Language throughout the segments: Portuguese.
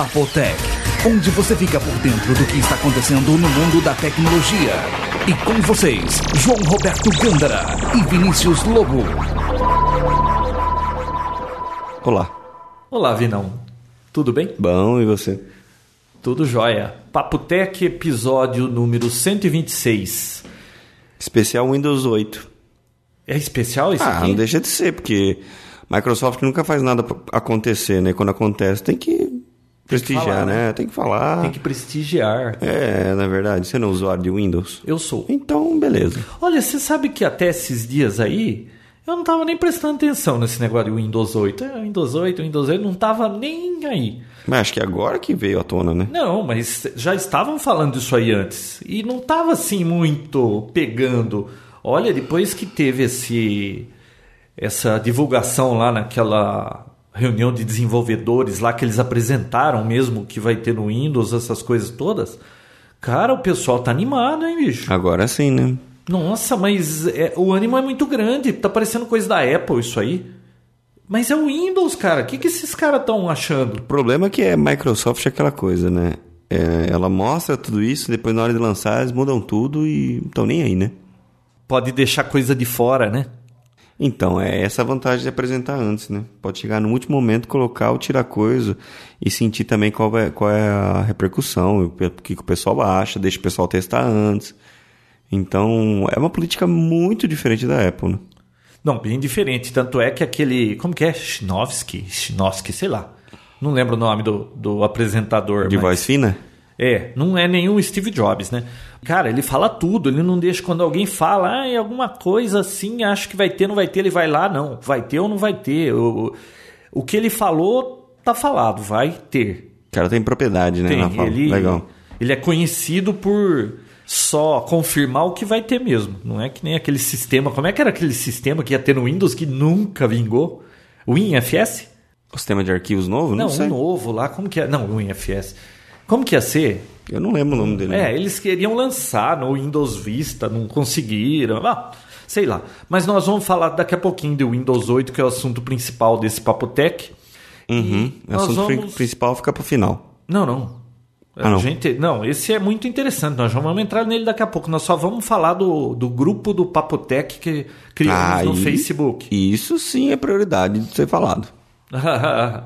Papotec, onde você fica por dentro do que está acontecendo no mundo da tecnologia. E com vocês, João Roberto Gândara e Vinícius Lobo. Olá. Olá, Vinão. Tudo bem? Bom, e você? Tudo jóia. Papotec, episódio número 126. Especial Windows 8. É especial isso ah, aqui? não deixa de ser, porque Microsoft nunca faz nada pra acontecer, né? Quando acontece, tem que prestigiar, falar, né? né? Tem que falar. Tem que prestigiar. É, na verdade, você não é usuário de Windows? Eu sou. Então, beleza. Olha, você sabe que até esses dias aí, eu não tava nem prestando atenção nesse negócio de Windows 8. É, Windows 8, Windows 8, não tava nem aí. Mas acho que agora que veio à tona, né? Não, mas já estavam falando isso aí antes. E não tava assim muito pegando. Olha, depois que teve esse essa divulgação lá naquela reunião de desenvolvedores lá que eles apresentaram mesmo que vai ter no Windows, essas coisas todas. Cara, o pessoal tá animado, hein, bicho? Agora sim, né? Nossa, mas é- o ânimo é muito grande. Tá parecendo coisa da Apple isso aí. Mas é o Windows, cara. O que, que esses caras estão achando? O problema é que é Microsoft é aquela coisa, né? É, ela mostra tudo isso, depois na hora de lançar eles mudam tudo e não estão nem aí, né? Pode deixar coisa de fora, né? Então, é essa a vantagem de apresentar antes, né? Pode chegar no último momento, colocar ou tirar coisa e sentir também qual é, qual é a repercussão, o que, que o pessoal acha, deixa o pessoal testar antes. Então, é uma política muito diferente da Apple, né? Não, bem diferente. Tanto é que aquele. Como que é? Shinovsky? Shinovsky, sei lá. Não lembro o nome do, do apresentador. De mas- voz fina? É, não é nenhum Steve Jobs, né? Cara, ele fala tudo, ele não deixa quando alguém fala, ah, é alguma coisa assim, acho que vai ter, não vai ter, ele vai lá, não, vai ter ou não vai ter. O, o que ele falou, tá falado, vai ter. O cara tem propriedade, né? Tem, na fala. ele, Legal. ele é conhecido por só confirmar o que vai ter mesmo. Não é que nem aquele sistema. Como é que era aquele sistema que ia ter no Windows que nunca vingou? O WinFS? O sistema de arquivos novo? Não, Não, sei. um novo lá. Como que é? Não, o WinFS. Como que ia ser? Eu não lembro o nome dele. É, eles queriam lançar no Windows Vista, não conseguiram. Ah, sei lá. Mas nós vamos falar daqui a pouquinho do Windows 8, que é o assunto principal desse Papotec. Uhum. O assunto vamos- principal fica pro final. Não, não. Ah, não. Gente, não, esse é muito interessante. Nós já vamos entrar nele daqui a pouco. Nós só vamos falar do, do grupo do Papotec que criamos no Aí- Facebook. Isso sim é prioridade de ser falado.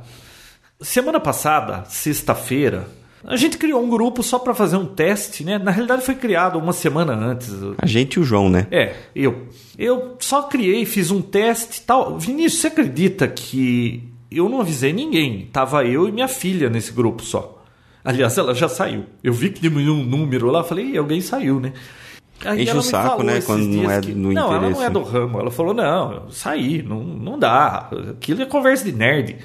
Semana passada, sexta-feira, a gente criou um grupo só para fazer um teste, né? Na realidade foi criado uma semana antes. A gente e o João, né? É, eu. Eu só criei, fiz um teste e tal. Vinícius, você acredita que eu não avisei ninguém? Tava eu e minha filha nesse grupo só. Aliás, ela já saiu. Eu vi que diminuiu um número lá, falei, "Ih, alguém saiu, né? Aí Enche ela o saco, né, quando não é que- no Não, ela não interesse. é do ramo. Ela falou, não, saí, não, não dá. Aquilo é conversa de nerd.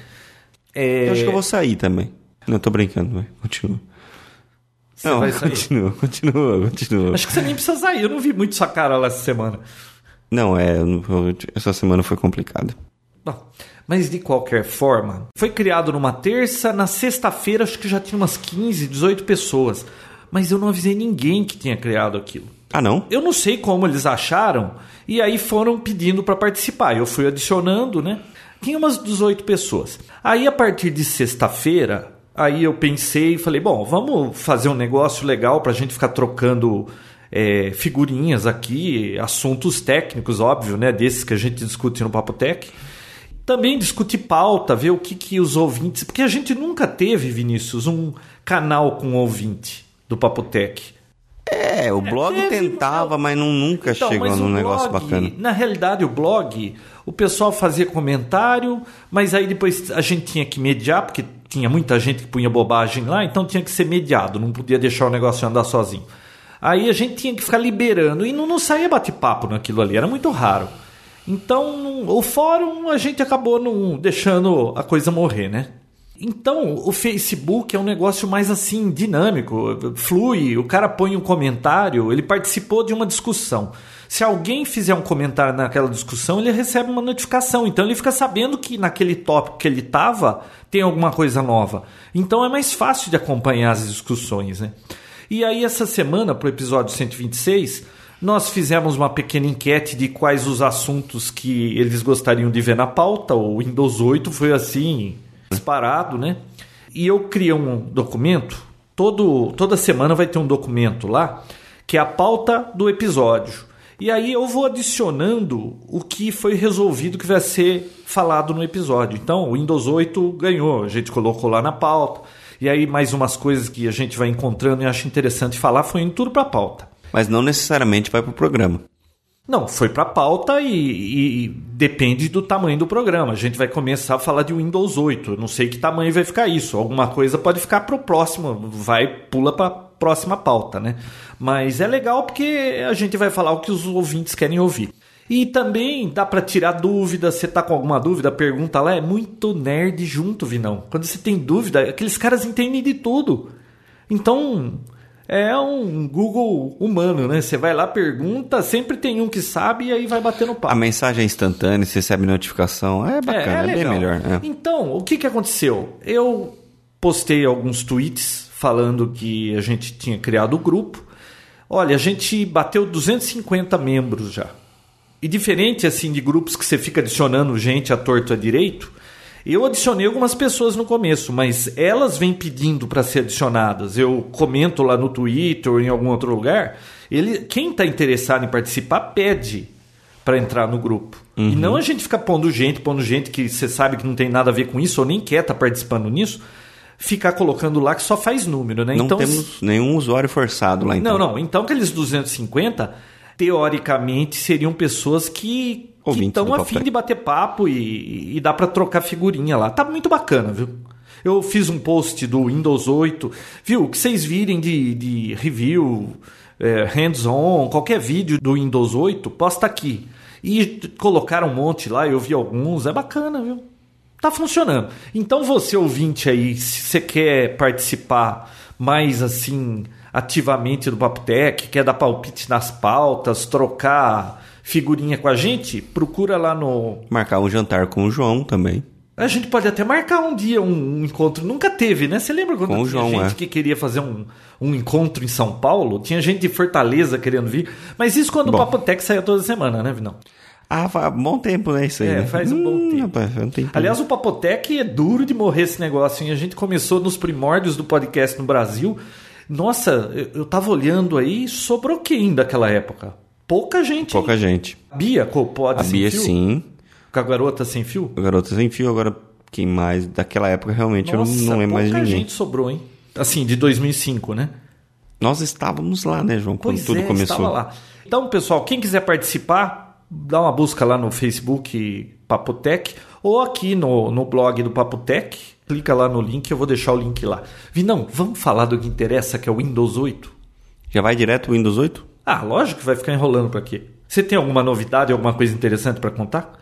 É, Eu acho que eu vou sair também. Não, tô brincando, vai. Continua. você não, vai sair. continua, continua, continua. Acho que você nem precisa sair. Eu não vi muito sua cara lá essa semana. Não, é, essa semana foi complicada. Bom, mas de qualquer forma, foi criado numa terça, na sexta-feira acho que já tinha umas 15, 18 pessoas. Mas eu não avisei ninguém que tinha criado aquilo. Ah, não? Eu não sei como eles acharam e aí foram pedindo para participar. Eu fui adicionando, né? Tinha umas 18 pessoas. Aí a partir de sexta-feira, aí eu pensei e falei, bom, vamos fazer um negócio legal para a gente ficar trocando é, figurinhas aqui, assuntos técnicos, óbvio, né? Desses que a gente discute no Papotec. Também discutir pauta, ver o que, que os ouvintes. Porque a gente nunca teve, Vinícius, um canal com ouvinte do Papotec. É, o blog teve, tentava, mas não, nunca Então, chegou num o negócio blog, bacana. Na realidade, o blog, o pessoal fazia comentário, mas aí depois a gente tinha que mediar, porque tinha muita gente que punha bobagem lá, então tinha que ser mediado, não podia deixar o negócio andar sozinho. Aí a gente tinha que ficar liberando e não, não saía bate-papo naquilo ali, era muito raro. Então, o fórum a gente acabou não deixando a coisa morrer, né? Então, o Facebook é um negócio mais assim, dinâmico, flui, o cara põe um comentário, ele participou de uma discussão. Se alguém fizer um comentário naquela discussão, ele recebe uma notificação. Então ele fica sabendo que naquele tópico que ele estava tem alguma coisa nova. Então é mais fácil de acompanhar as discussões, né? E aí, essa semana, para o episódio 126, nós fizemos uma pequena enquete de quais os assuntos que eles gostariam de ver na pauta. O Windows 8 foi assim, disparado, né? E eu criei um documento, todo, toda semana vai ter um documento lá, que é a pauta do episódio. E aí eu vou adicionando o que foi resolvido que vai ser falado no episódio. Então, o Windows 8 ganhou, a gente colocou lá na pauta. E aí mais umas coisas que a gente vai encontrando e acho interessante falar foi indo tudo para a pauta. Mas não necessariamente vai para o programa. Não, foi para a pauta e, e, e, depende do tamanho do programa. A gente vai começar a falar de Windows 8. Eu não sei que tamanho vai ficar isso. Alguma coisa pode ficar para o próximo, vai pula para a próxima pauta, né? Mas é legal porque a gente vai falar o que os ouvintes querem ouvir. E também dá para tirar dúvida, você tá com alguma dúvida, pergunta lá, é muito nerd junto, Vinão. Quando você tem dúvida, aqueles caras entendem de tudo. Então, é um Google humano, né? Você vai lá, pergunta, sempre tem um que sabe e aí vai batendo papo. A mensagem é instantânea, você recebe notificação. É bacana, é, é, é bem melhor. É. Então, o que, que aconteceu? Eu postei alguns tweets falando que a gente tinha criado o grupo. Olha, a gente bateu 250 membros já. E diferente assim de grupos que você fica adicionando gente a torto a direito, eu adicionei algumas pessoas no começo, mas elas vêm pedindo para ser adicionadas. Eu comento lá no Twitter ou em algum outro lugar. Ele, quem está interessado em participar pede para entrar no grupo. Uhum. E não a gente ficar pondo gente, pondo gente que você sabe que não tem nada a ver com isso ou nem quer estar tá participando nisso, ficar colocando lá que só faz número, né? Não então, temos nenhum usuário forçado lá então. Não, não. Então aqueles 250 teoricamente seriam pessoas que estão afim de bater papo e, e dá para trocar figurinha lá. Tá muito bacana, viu? Eu fiz um post do Windows 8, viu? O que vocês virem de, de review, é, hands-on, qualquer vídeo do Windows 8, posta aqui. E colocaram um monte lá, eu vi alguns, é bacana, viu? Tá funcionando. Então você ouvinte aí, se você quer participar mais assim ativamente do Papotec, quer dar palpite nas pautas, trocar figurinha com a gente, procura lá no. Marcar um jantar com o João também. A gente pode até marcar um dia um, um encontro. Nunca teve, né? Você lembra quando com tinha João, gente é. que queria fazer um, um encontro em São Paulo? Tinha gente de Fortaleza querendo vir. Mas isso quando Bom. o Papotec saía toda semana, né, Vinão? Ah, faz bom tempo, né? Isso aí. É, né? faz um bom hum, tempo. Rapaz, um tempo. Aliás, o Papotec é duro de morrer esse negócio. Hein? A gente começou nos primórdios do podcast no Brasil. Nossa, eu, eu tava olhando aí, sobrou quem daquela época? pouca gente. Pouca hein? gente. A Bia pode A Bia, fio? sim. Com a garota sem fio? A garota sem fio, agora quem mais? Daquela época realmente Nossa, eu não, não lembro mais ninguém. gente sobrou, hein? Assim, de 2005, né? Nós estávamos lá, né, João? Quando pois tudo é, começou. Estava lá. Então, pessoal, quem quiser participar, dá uma busca lá no Facebook Papotec ou aqui no, no blog do Papotec. Clica lá no link, eu vou deixar o link lá. Vinão, vamos falar do que interessa, que é o Windows 8? Já vai direto o Windows 8? Ah, lógico que vai ficar enrolando para quê? Você tem alguma novidade, alguma coisa interessante para contar?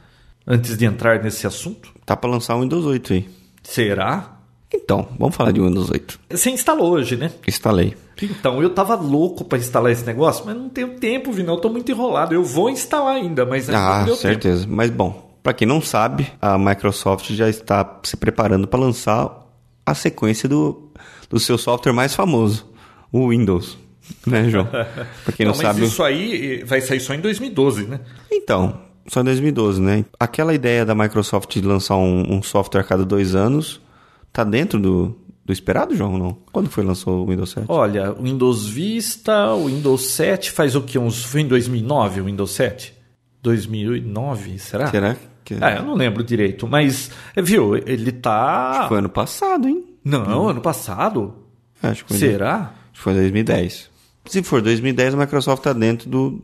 Antes de entrar nesse assunto? Tá para lançar o Windows 8 aí. Será? Então, vamos falar de Windows 8. Você instalou hoje, né? Instalei. Então, eu tava louco para instalar esse negócio, mas não tenho tempo, Vinão. Eu tô muito enrolado. Eu vou instalar ainda, mas ainda Ah, não certeza. Tempo. Mas bom, para quem não sabe, a Microsoft já está se preparando para lançar a sequência do, do seu software mais famoso, o Windows né, João? Pra quem não, não sabe. Isso aí vai sair só em 2012, né? Então, só em 2012, né? Aquela ideia da Microsoft de lançar um, um software a cada dois anos tá dentro do, do esperado, João? Não? Quando foi lançou o Windows 7? Olha, o Windows Vista, o Windows 7 faz o que? Uns, foi em 2009 o Windows 7? 2009, será? Será que. Ah, eu não lembro direito, mas, viu, ele tá. Acho que foi ano passado, hein? Não, ano passado? Acho que foi. Será? Acho que foi 2010. Se for 2010, a Microsoft está dentro do,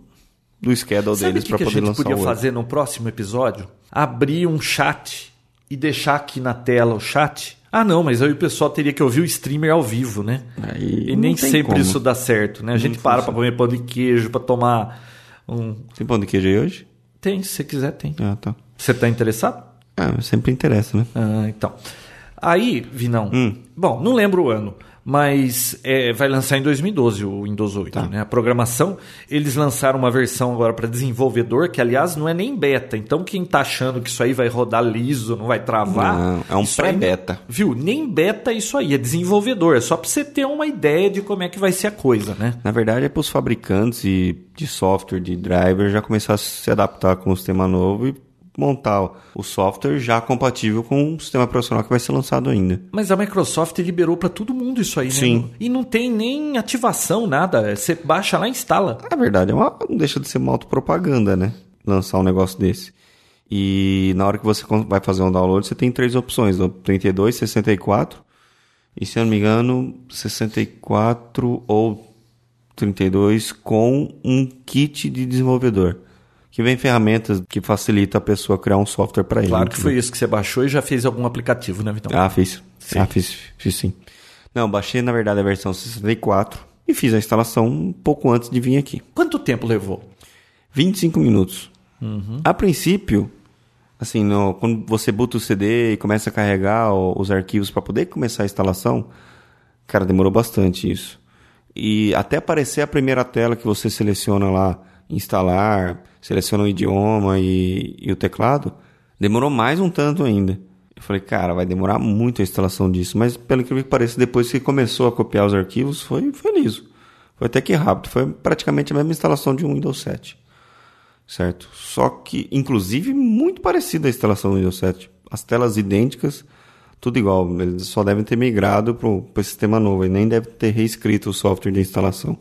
do schedule Sabe deles para poder lançar o que a gente podia fazer no próximo episódio? Abrir um chat e deixar aqui na tela o chat. Ah, não, mas aí o pessoal teria que ouvir o streamer ao vivo, né? Aí e nem sempre como. isso dá certo, né? A gente não para para comer pão de queijo, para tomar um. Tem pão de queijo aí hoje? Tem, se você quiser, tem. Ah, tá. Você está interessado? Ah, sempre interessa, né? Ah, então. Aí, Vinão. Hum. Bom, não lembro o ano mas é, vai lançar em 2012 o Windows 8. Tá. Né? A programação, eles lançaram uma versão agora para desenvolvedor, que aliás não é nem beta. Então quem está achando que isso aí vai rodar liso, não vai travar. Não, é um pré-beta. Viu? Nem beta é isso aí, é desenvolvedor. É só para você ter uma ideia de como é que vai ser a coisa, né? Na verdade é para os fabricantes de, de software, de driver, já começar a se adaptar com o sistema novo e montar o software já compatível com o sistema profissional que vai ser lançado ainda. Mas a Microsoft liberou para todo mundo isso aí, né? Sim. E não tem nem ativação, nada. Você baixa lá e instala. Na verdade, é uma, não deixa de ser uma autopropaganda, né? Lançar um negócio desse. E na hora que você vai fazer um download, você tem três opções: 32, 64 e, se eu não me engano, 64 ou 32 com um kit de desenvolvedor. Que vem ferramentas que facilita a pessoa criar um software para ele. Claro que foi isso que você baixou e já fez algum aplicativo, né, Vitão? Ah, fiz. Sim. Ah, fiz, fiz sim. Não, baixei na verdade a versão 64 e fiz a instalação um pouco antes de vir aqui. Quanto tempo levou? 25 minutos. Uhum. A princípio, assim, no, quando você boota o CD e começa a carregar os arquivos para poder começar a instalação, cara, demorou bastante isso. E até aparecer a primeira tela que você seleciona lá, instalar, seleciona o idioma e, e o teclado, demorou mais um tanto ainda. Eu falei, cara, vai demorar muito a instalação disso. Mas pelo que parece, depois que começou a copiar os arquivos, foi, foi liso. Foi até que rápido. Foi praticamente a mesma instalação de um Windows 7. Certo? Só que, inclusive, muito parecida a instalação do Windows 7. As telas idênticas, tudo igual. Eles só devem ter migrado para o sistema novo e nem deve ter reescrito o software de instalação.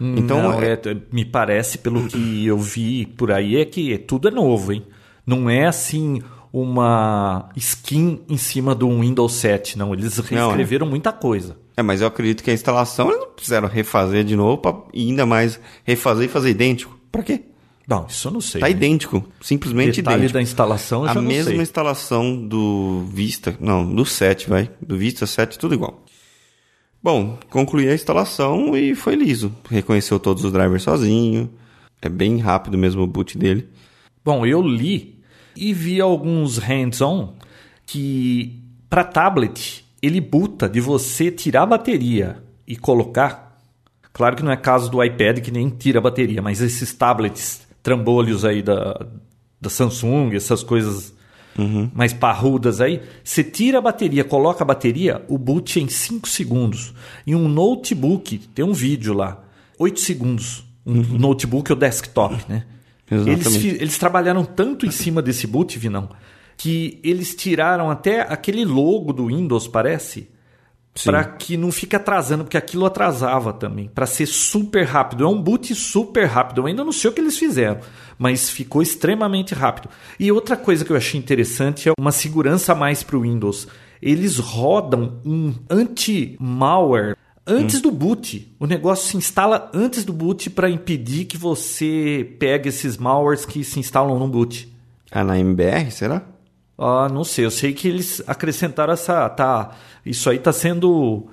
Então, Não, é... É, me parece, pelo que eu vi por aí, é que tudo é novo, hein? Não é assim uma skin em cima do Windows 7, não. Eles reescreveram não, é. muita coisa. É, mas eu acredito que a instalação eles não precisaram refazer de novo pra, e ainda mais refazer e fazer idêntico. Para quê? Não, isso eu não sei. Tá né? idêntico, simplesmente Detalhe idêntico. da instalação eu A já não mesma sei. instalação do Vista, não, do 7, vai. Do Vista 7, tudo igual. Bom, concluí a instalação e foi liso. Reconheceu todos os drivers sozinho. É bem rápido mesmo o boot dele. Bom, eu li e vi alguns hands-on que para tablet ele buta de você tirar a bateria e colocar. Claro que não é caso do iPad que nem tira a bateria, mas esses tablets trambolhos aí da, da Samsung, essas coisas uhum. mais parrudas aí, você tira a bateria, coloca a bateria, o boot é em 5 segundos. Em um notebook, tem um vídeo lá, 8 segundos. Um uhum. notebook ou desktop, né? Eles, eles trabalharam tanto em cima desse boot, Vinão, que eles tiraram até aquele logo do Windows, parece, para que não fique atrasando, porque aquilo atrasava também, para ser super rápido. É um boot super rápido. Eu ainda não sei o que eles fizeram, mas ficou extremamente rápido. E outra coisa que eu achei interessante é uma segurança a mais para o Windows. Eles rodam um anti-malware antes hum. do boot. O negócio se instala antes do boot para impedir que você pegue esses malwares que se instalam no boot. Ah, na MBR, será? Ah, não sei. Eu sei que eles acrescentaram essa. Tá, isso aí está sendo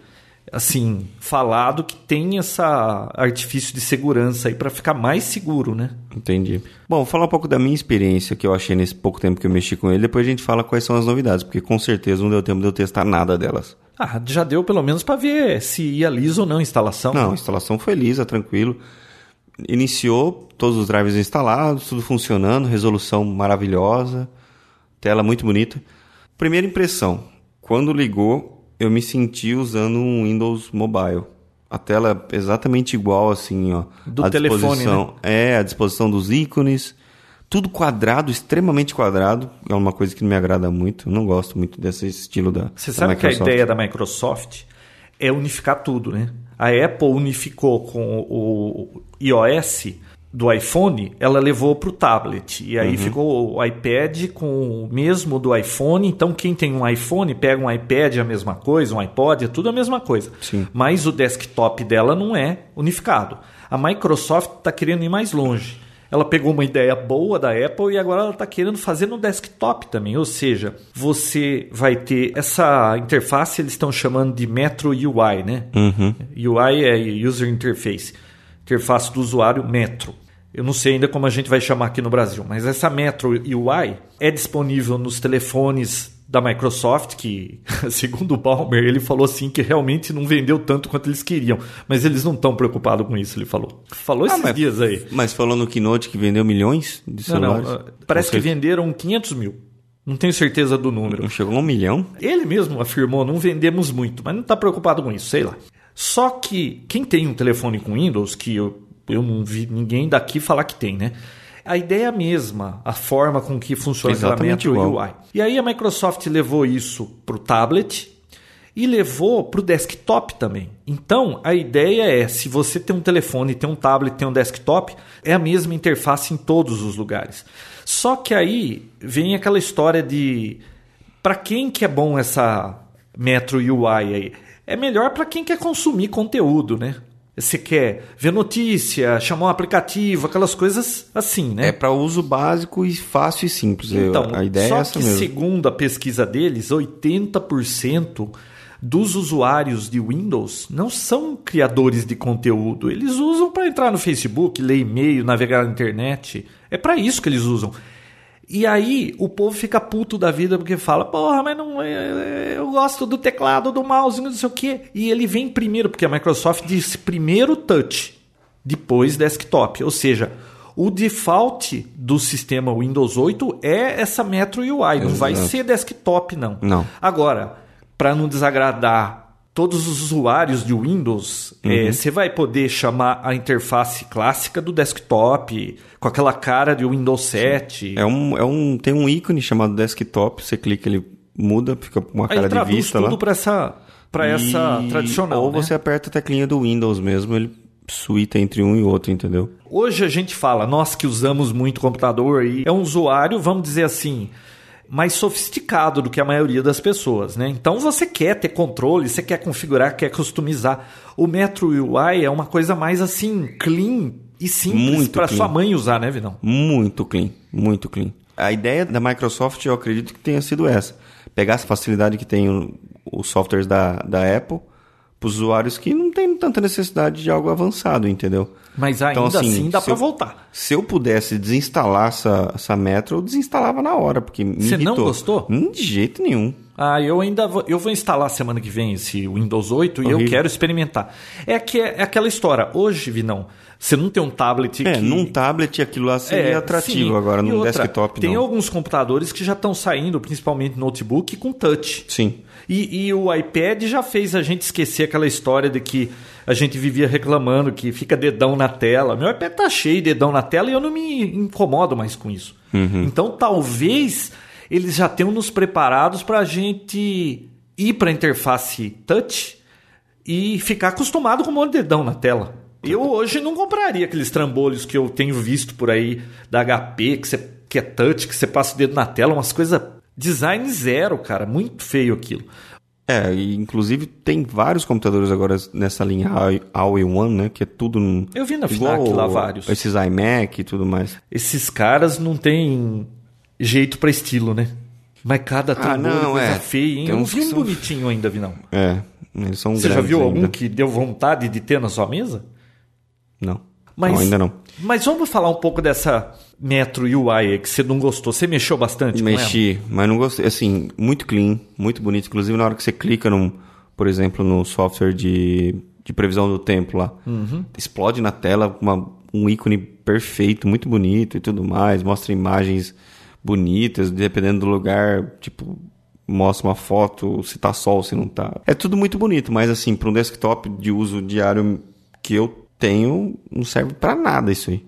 assim falado que tem essa artifício de segurança aí para ficar mais seguro, né? Entendi. Bom, vou falar um pouco da minha experiência que eu achei nesse pouco tempo que eu mexi com ele. Depois a gente fala quais são as novidades, porque com certeza não deu tempo de eu testar nada delas. Ah, já deu pelo menos para ver se ia liso ou não a instalação. Não, a instalação foi lisa, tranquilo. Iniciou todos os drivers instalados, tudo funcionando, resolução maravilhosa. Tela muito bonita. Primeira impressão, quando ligou, eu me senti usando um Windows Mobile. A tela é exatamente igual, assim, ó. Do a telefone, né? É, a disposição dos ícones. Tudo quadrado, extremamente quadrado. É uma coisa que não me agrada muito. Eu não gosto muito desse estilo da Você sabe da que a ideia da Microsoft é unificar tudo, né? A Apple unificou com o iOS do iPhone, ela levou para o tablet. E aí uhum. ficou o iPad com o mesmo do iPhone. Então, quem tem um iPhone pega um iPad, é a mesma coisa, um iPod, é tudo a mesma coisa. Sim. Mas o desktop dela não é unificado. A Microsoft está querendo ir mais longe. Ela pegou uma ideia boa da Apple e agora ela está querendo fazer no desktop também. Ou seja, você vai ter essa interface, eles estão chamando de Metro UI, né? Uhum. UI é User Interface. Interface do usuário Metro. Eu não sei ainda como a gente vai chamar aqui no Brasil, mas essa Metro UI é disponível nos telefones da Microsoft, que, segundo o Balmer, ele falou assim que realmente não vendeu tanto quanto eles queriam. Mas eles não estão preocupados com isso, ele falou. Falou esses ah, mas, dias aí. Mas falou no Keynote que vendeu milhões de celulares? Não, não, parece que venderam 500 mil. Não tenho certeza do número. Não chegou a um milhão? Ele mesmo afirmou, não vendemos muito, mas não está preocupado com isso, sei lá. Só que quem tem um telefone com Windows, que eu eu não vi ninguém daqui falar que tem, né? A ideia é a mesma, a forma com que funciona Exatamente Metro igual. UI. E aí a Microsoft levou isso para o tablet e levou para o desktop também. Então a ideia é, se você tem um telefone, tem um tablet, tem um desktop, é a mesma interface em todos os lugares. Só que aí vem aquela história de para quem que é bom essa Metro UI aí? É melhor para quem quer consumir conteúdo, né? Você quer ver notícia, chamar um aplicativo, aquelas coisas assim, né? É para uso básico e fácil e simples. Então, a ideia só é essa que mesmo. segundo a pesquisa deles, 80% dos usuários de Windows não são criadores de conteúdo. Eles usam para entrar no Facebook, ler e-mail, navegar na internet. É para isso que eles usam. E aí o povo fica puto da vida porque fala, porra, mas não é, eu gosto do teclado, do mouse, não sei o quê. E ele vem primeiro, porque a Microsoft disse primeiro touch, depois desktop. Ou seja, o default do sistema Windows 8 é essa Metro UI, não vai Exato. ser desktop não. Não. Agora, para não desagradar todos os usuários de Windows, eh, você vai poder chamar a interface clássica do desktop, com aquela cara de Windows 7. É um, é um, tem um ícone chamado desktop, você clica, ele muda, fica com uma Aí cara de vista tudo lá. para essa, pra essa tradicional. Ou né? você aperta a teclinha do Windows mesmo, ele suíta entre um e outro, entendeu? Hoje a gente fala, nós que usamos muito computador, e é um usuário, vamos dizer assim, mais sofisticado do que a maioria das pessoas, né? Então você quer ter controle, você quer configurar, quer customizar. O Metro UI é uma coisa mais assim, clean e simples para sua mãe usar, né, Vinão? Muito clean, muito clean. A ideia da Microsoft, eu acredito que tenha sido essa. Pegar essa facilidade que tem os softwares da, da Apple para os usuários que não tem tanta necessidade de algo avançado, entendeu? Mas ainda Então, assim, assim dá para voltar. Se eu pudesse desinstalar essa, essa Metro, eu desinstalava na hora, porque me Você não irritou. gostou? Hum, De jeito nenhum. Ah, eu ainda vou, eu vou instalar semana que vem esse Windows 8 e eu Horrível. quero experimentar. É que é aquela história. Hoje, Vinão, você não tem um tablet É, que num tablet aquilo lá seria É, atrativo, sim. agora num outra, desktop Tem não. alguns computadores que já estão saindo, principalmente notebook, com touch. Sim. E, e o iPad já fez a gente esquecer aquela história de que a gente vivia reclamando que fica dedão na tela. Meu iPad tá cheio de dedão na tela e eu não me incomodo mais com isso. Então talvez eles já tenham nos preparados para a gente ir para a interface touch e ficar acostumado com um monte de dedão na tela. Eu hoje não compraria aqueles trambolhos que eu tenho visto por aí da HP, que, você, que é touch, que você passa o dedo na tela, umas coisas. Design zero, cara. Muito feio aquilo. É, e inclusive tem vários computadores agora nessa linha All- All-in-One, né? Que é tudo. Eu vi na FNAC lá vários. Esses iMac e tudo mais. Esses caras não têm jeito pra estilo, né? Mas cada trambolho não, coisa é. feia, hein? Tem Eu não vi um são- bonitinho ainda, vi não. É, eles são Você já viu algum ainda. que deu vontade de ter na sua mesa? Não. Mas, não, ainda não. Mas vamos falar um pouco dessa Metro UI que você não gostou. Você mexeu bastante? Mexi, mas não gostei. Assim, muito clean, muito bonito. Inclusive, na hora que você clica, num, por exemplo, no software de, de previsão do tempo lá, Uhum. explode na tela uma, um ícone perfeito, muito bonito e tudo mais. Mostra imagens bonitas, dependendo do lugar, tipo, mostra uma foto, se tá sol, se não tá. É tudo muito bonito, mas assim, para um desktop de uso diário que eu tenho, não serve para nada isso aí.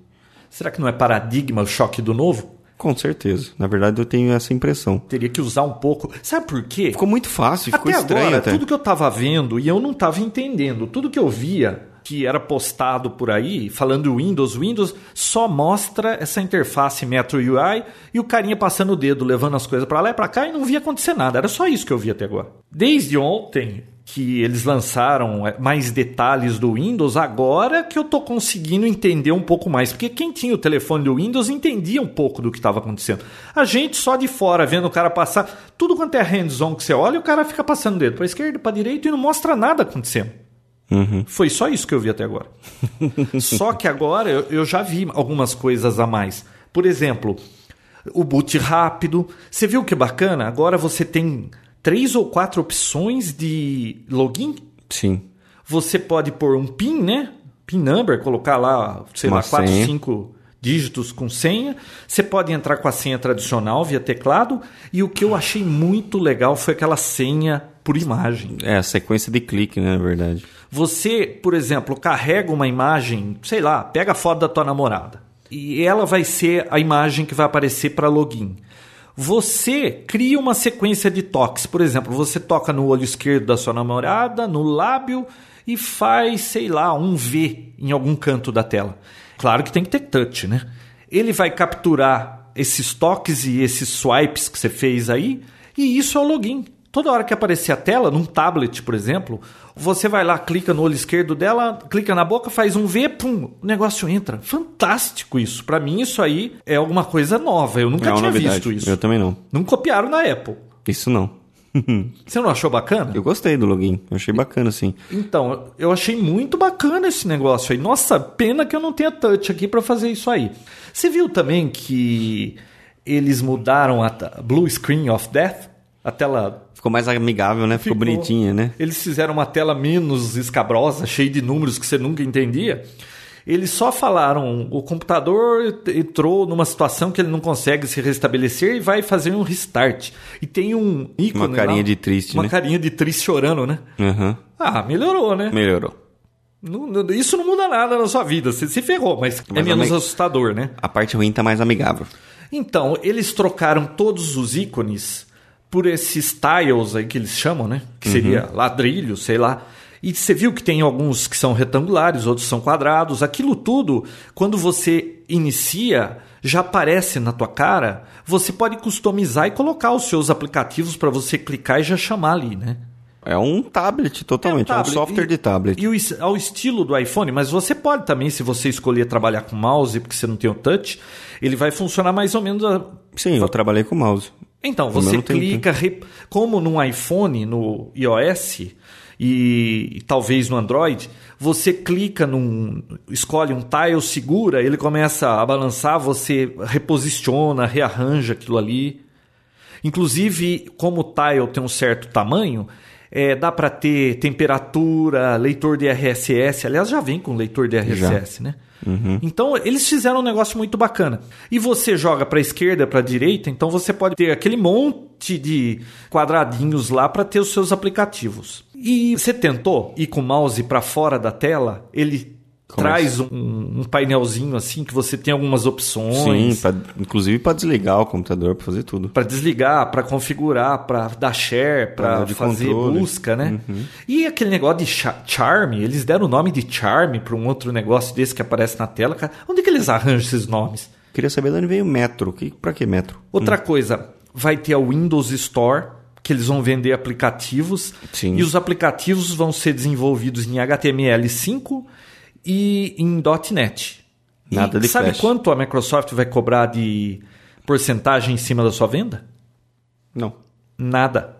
Será que não é paradigma o choque do novo? Com certeza. Na verdade, eu tenho essa impressão. Teria que usar um pouco. Sabe por quê? Ficou muito fácil, ficou até estranho agora, até. tudo que eu tava vendo e eu não tava entendendo, tudo que eu via que era postado por aí, falando Windows, Windows só mostra essa interface Metro UI e o carinha passando o dedo, levando as coisas para lá e para cá e não via acontecer nada. Era só isso que eu vi até agora. Desde ontem que eles lançaram é, mais detalhes do Windows, agora que eu tô conseguindo entender um pouco mais, porque quem tinha o telefone do Windows entendia um pouco do que estava acontecendo. A gente só de fora vendo o cara passar, tudo quanto é hands-on que você olha, o cara fica passando o dedo para esquerda, para direita e não mostra nada acontecendo. Uhum. Foi só isso que eu vi até agora. só que agora eu, eu já vi algumas coisas a mais. Por exemplo, o boot rápido. Você viu que bacana? Agora você tem três ou quatro opções de login. Sim. Você pode pôr um PIN, né? PIN number, colocar lá, sei Uma lá, 4, senha. 5 dígitos com senha. Você pode entrar com a senha tradicional via teclado. E o que eu achei muito legal foi aquela senha por imagem. É, a sequência de clique, né, na verdade. Você, por exemplo, carrega uma imagem, sei lá, pega a foto da tua namorada. e ela vai ser a imagem que vai aparecer para login. Você cria uma sequência de toques. Por exemplo, você toca no olho esquerdo da sua namorada, no lábio e faz, sei lá, um V em algum canto da tela. Claro que tem que ter touch, né? Ele vai capturar esses toques e esses swipes que você fez aí, e isso é o login. Toda hora que aparecer a tela, num tablet, por exemplo, você vai lá, clica no olho esquerdo dela, clica na boca, faz um V, pum, o negócio entra. Fantástico isso. Para mim, isso aí é alguma coisa nova. Eu nunca é tinha novidade. visto isso. Eu também não. Não copiaram na Apple. Isso não. Você não achou bacana? Eu gostei do login. Eu achei bacana, sim. Então, eu achei muito bacana esse negócio aí. Nossa, pena que eu não tenha touch aqui para fazer isso aí. Você viu também que eles mudaram a Blue Screen of Death? A tela Ficou mais amigável, né? Ficou, bonitinha, né? Eles fizeram uma tela menos escabrosa, cheia de números que você nunca entendia. Eles só falaram, o computador entrou numa situação que ele não consegue se restabelecer e vai fazer um restart. E tem um ícone Uma carinha lá, de triste, Uma né? carinha de triste chorando, né? Aham. Ah, melhorou, né? Melhorou. Isso não muda nada na sua vida, você se ferrou, mas, é Mas menos ami- assustador, né? A parte ruim tá mais amigável. Então, eles trocaram todos os ícones por esses tiles aí que eles chamam, né? Que seria ladrilho, sei lá. E você viu que tem alguns que são retangulares, outros são quadrados. Aquilo tudo, quando você inicia, já aparece na tua cara. Você pode customizar e colocar os seus aplicativos para você clicar e já chamar ali, né? É um tablet totalmente, é um, tablet. software E- de tablet. E o, ao estilo do iPhone, mas você pode também, se você escolher trabalhar com mouse, porque você não tem o touch, ele vai funcionar mais ou menos. a- Sim, eu trabalhei com mouse. Então, você clica, re- como no iPhone, no iOS e, e talvez no Android, você clica num. escolhe um tile, segura, ele começa a balançar, você reposiciona, rearranja aquilo ali. Inclusive, como o tile tem um certo tamanho, é, dá para ter temperatura, leitor de RSS. Aliás, já vem com leitor de RSS, né? Então, eles fizeram um negócio muito bacana. E você joga para esquerda, para direita, então você pode ter aquele monte de quadradinhos lá para ter os seus aplicativos. E você tentou ir com o mouse para fora da tela? Ele Como traz um, um painelzinho assim que você tem algumas Sim, opções. pra- inclusive para desligar o computador, para fazer tudo. Para desligar, para configurar, para dar share, para fazer controle. busca, né? E aquele negócio de cha- charm, eles deram o nome de charm para um outro negócio desse que aparece na tela. cara. Onde que eles arranjam esses nomes? Queria saber de onde veio o Metro. Que, pra que Metro? Outra coisa, vai ter a Windows Store, que eles vão vender aplicativos. Sim. E os aplicativos vão ser desenvolvidos em HTML5 e em .NET. E Nada de sabe Flash. quanto a Microsoft vai cobrar de porcentagem em cima da sua venda? Não. Nada.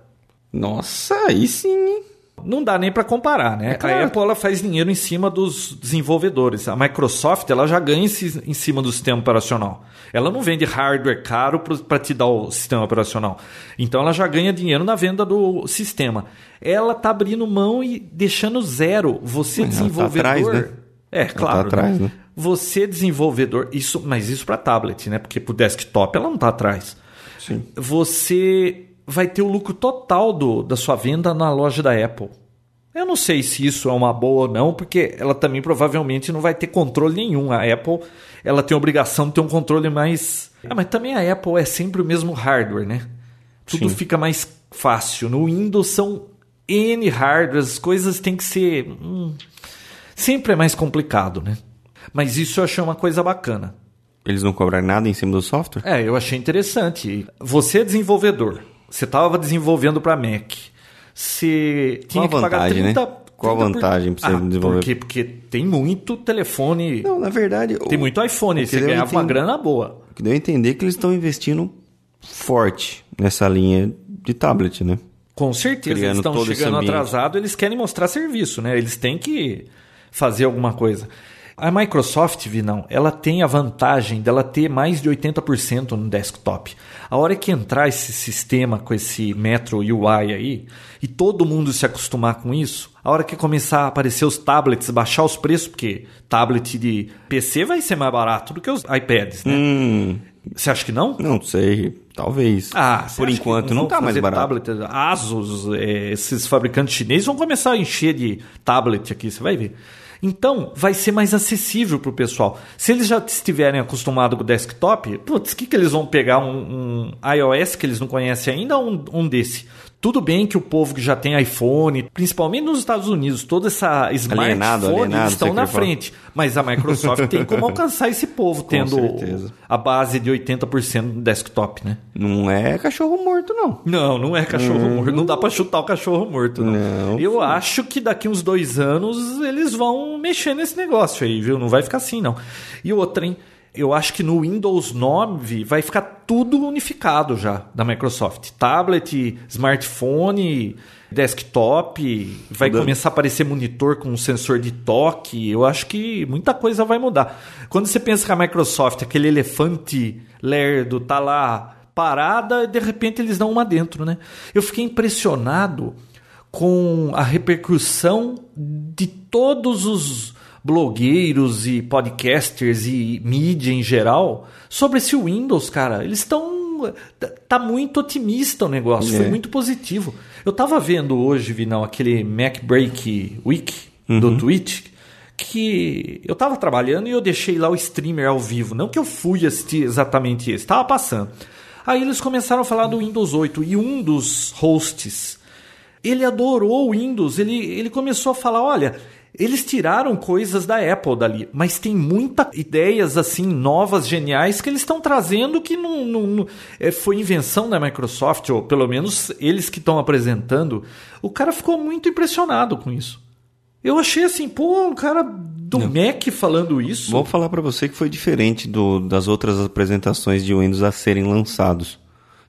Nossa, aí sim? Não dá nem para comparar, né? É claro. A Apple ela faz dinheiro em cima dos desenvolvedores. A Microsoft ela já ganha em ci- em cima do sistema operacional. Ela não vende hardware caro para te dar o sistema operacional. Então ela já ganha dinheiro na venda do sistema. Ela tá abrindo mão e deixando zero. Você Mas tá desenvolvedor. atrás, né? É, tá claro. atrás, né? Você desenvolvedor, isso, mas isso para tablet, né? Porque pro desktop ela não tá atrás Sim. você vai ter o lucro total do, da sua venda na loja da Apple. Eu não sei se isso é uma boa ou não, porque ela também provavelmente não vai ter controle nenhum. A Apple ela tem a obrigação de ter um controle mais. Ah, mas também a Apple é sempre o mesmo hardware, né? Tudo Sim. fica mais fácil. No Windows são N hardware, as coisas têm que ser. hum, sempre é mais complicado, né? Mas isso eu achei uma coisa bacana. Eles não cobraram nada em cima do software? É, eu achei interessante. Você é desenvolvedor, você estava desenvolvendo para Mac. Você tinha Qual que pagar vantagem, 30, né? Qual a 30 vantagem pra você ah, desenvolver? Por quê? Porque tem muito telefone, Não, na verdade. tem o- muito iPhone, você ganhava uma grana boa. O que deu a entender é que eles estão investindo forte nessa linha de tablet, né? Com certeza, Criando eles estão chegando atrasados, eles querem mostrar serviço, né? Eles têm que fazer alguma coisa. A Microsoft, Vinão, ela tem a vantagem dela ter mais de 80% no desktop. A hora que entrar esse sistema com esse Metro UI aí, e todo mundo se acostumar com isso, a hora que começar a aparecer os tablets, baixar os preços, porque tablet de PC vai ser mais barato do que os iPads, né? Hum, Você acha que não? não sei. Talvez. Ah, por enquanto não vão tá mais barato. Tablet, Asus, é, esses fabricantes chineses vão começar a encher de tablet aqui, você vai ver. Então, vai ser mais acessível para o pessoal. Se eles já estiverem acostumados com o desktop, putz, o que, que eles vão pegar? Um, um iOS que eles não conhecem ainda ou um, um desse? Tudo bem que o povo que já tem iPhone, principalmente nos Estados Unidos, toda essa smartphone Alienado, alienado, estão na frente. Mas a Microsoft tem como alcançar esse povo, tendo certeza. a base de 80% no desktop, né? Não é cachorro morto, não. Não, não é cachorro morto. Não dá pra chutar o cachorro morto, não. Não, Eu acho que daqui uns dois anos eles vão mexer nesse negócio aí, viu? Não vai ficar assim, não. E outra, hein? Eu acho que no Windows 9 vai ficar tudo unificado já da Microsoft. Tablet, smartphone, desktop, vai começar a aparecer monitor com sensor de toque. Eu acho que muita coisa vai mudar. Quando você pensa que a Microsoft, aquele elefante lerdo, tá lá parada e de repente eles dão uma dentro, né? Eu fiquei impressionado com a repercussão de todos os blogueiros e podcasters e mídia em geral sobre esse Windows, cara. Eles estão tá muito otimista o negócio, foi É. muito positivo. Eu tava vendo hoje, Vinão, aquele Mac Break Week do Twitch, que eu tava trabalhando e eu deixei lá o streamer ao vivo, não que eu fui assistir exatamente esse, tava passando. Aí eles começaram a falar do Windows 8 e um dos hosts ele adorou o Windows. Ele, ele começou a falar: olha, eles tiraram coisas da Apple dali, mas tem muitas ideias assim novas, geniais que eles estão trazendo que não, não- não- é, foi invenção da Microsoft, ou pelo menos eles que estão apresentando. O cara ficou muito impressionado com isso. Eu achei assim, pô, um cara do Mac falando isso. Vou falar pra você que foi diferente do- das outras apresentações de Windows a serem lançados.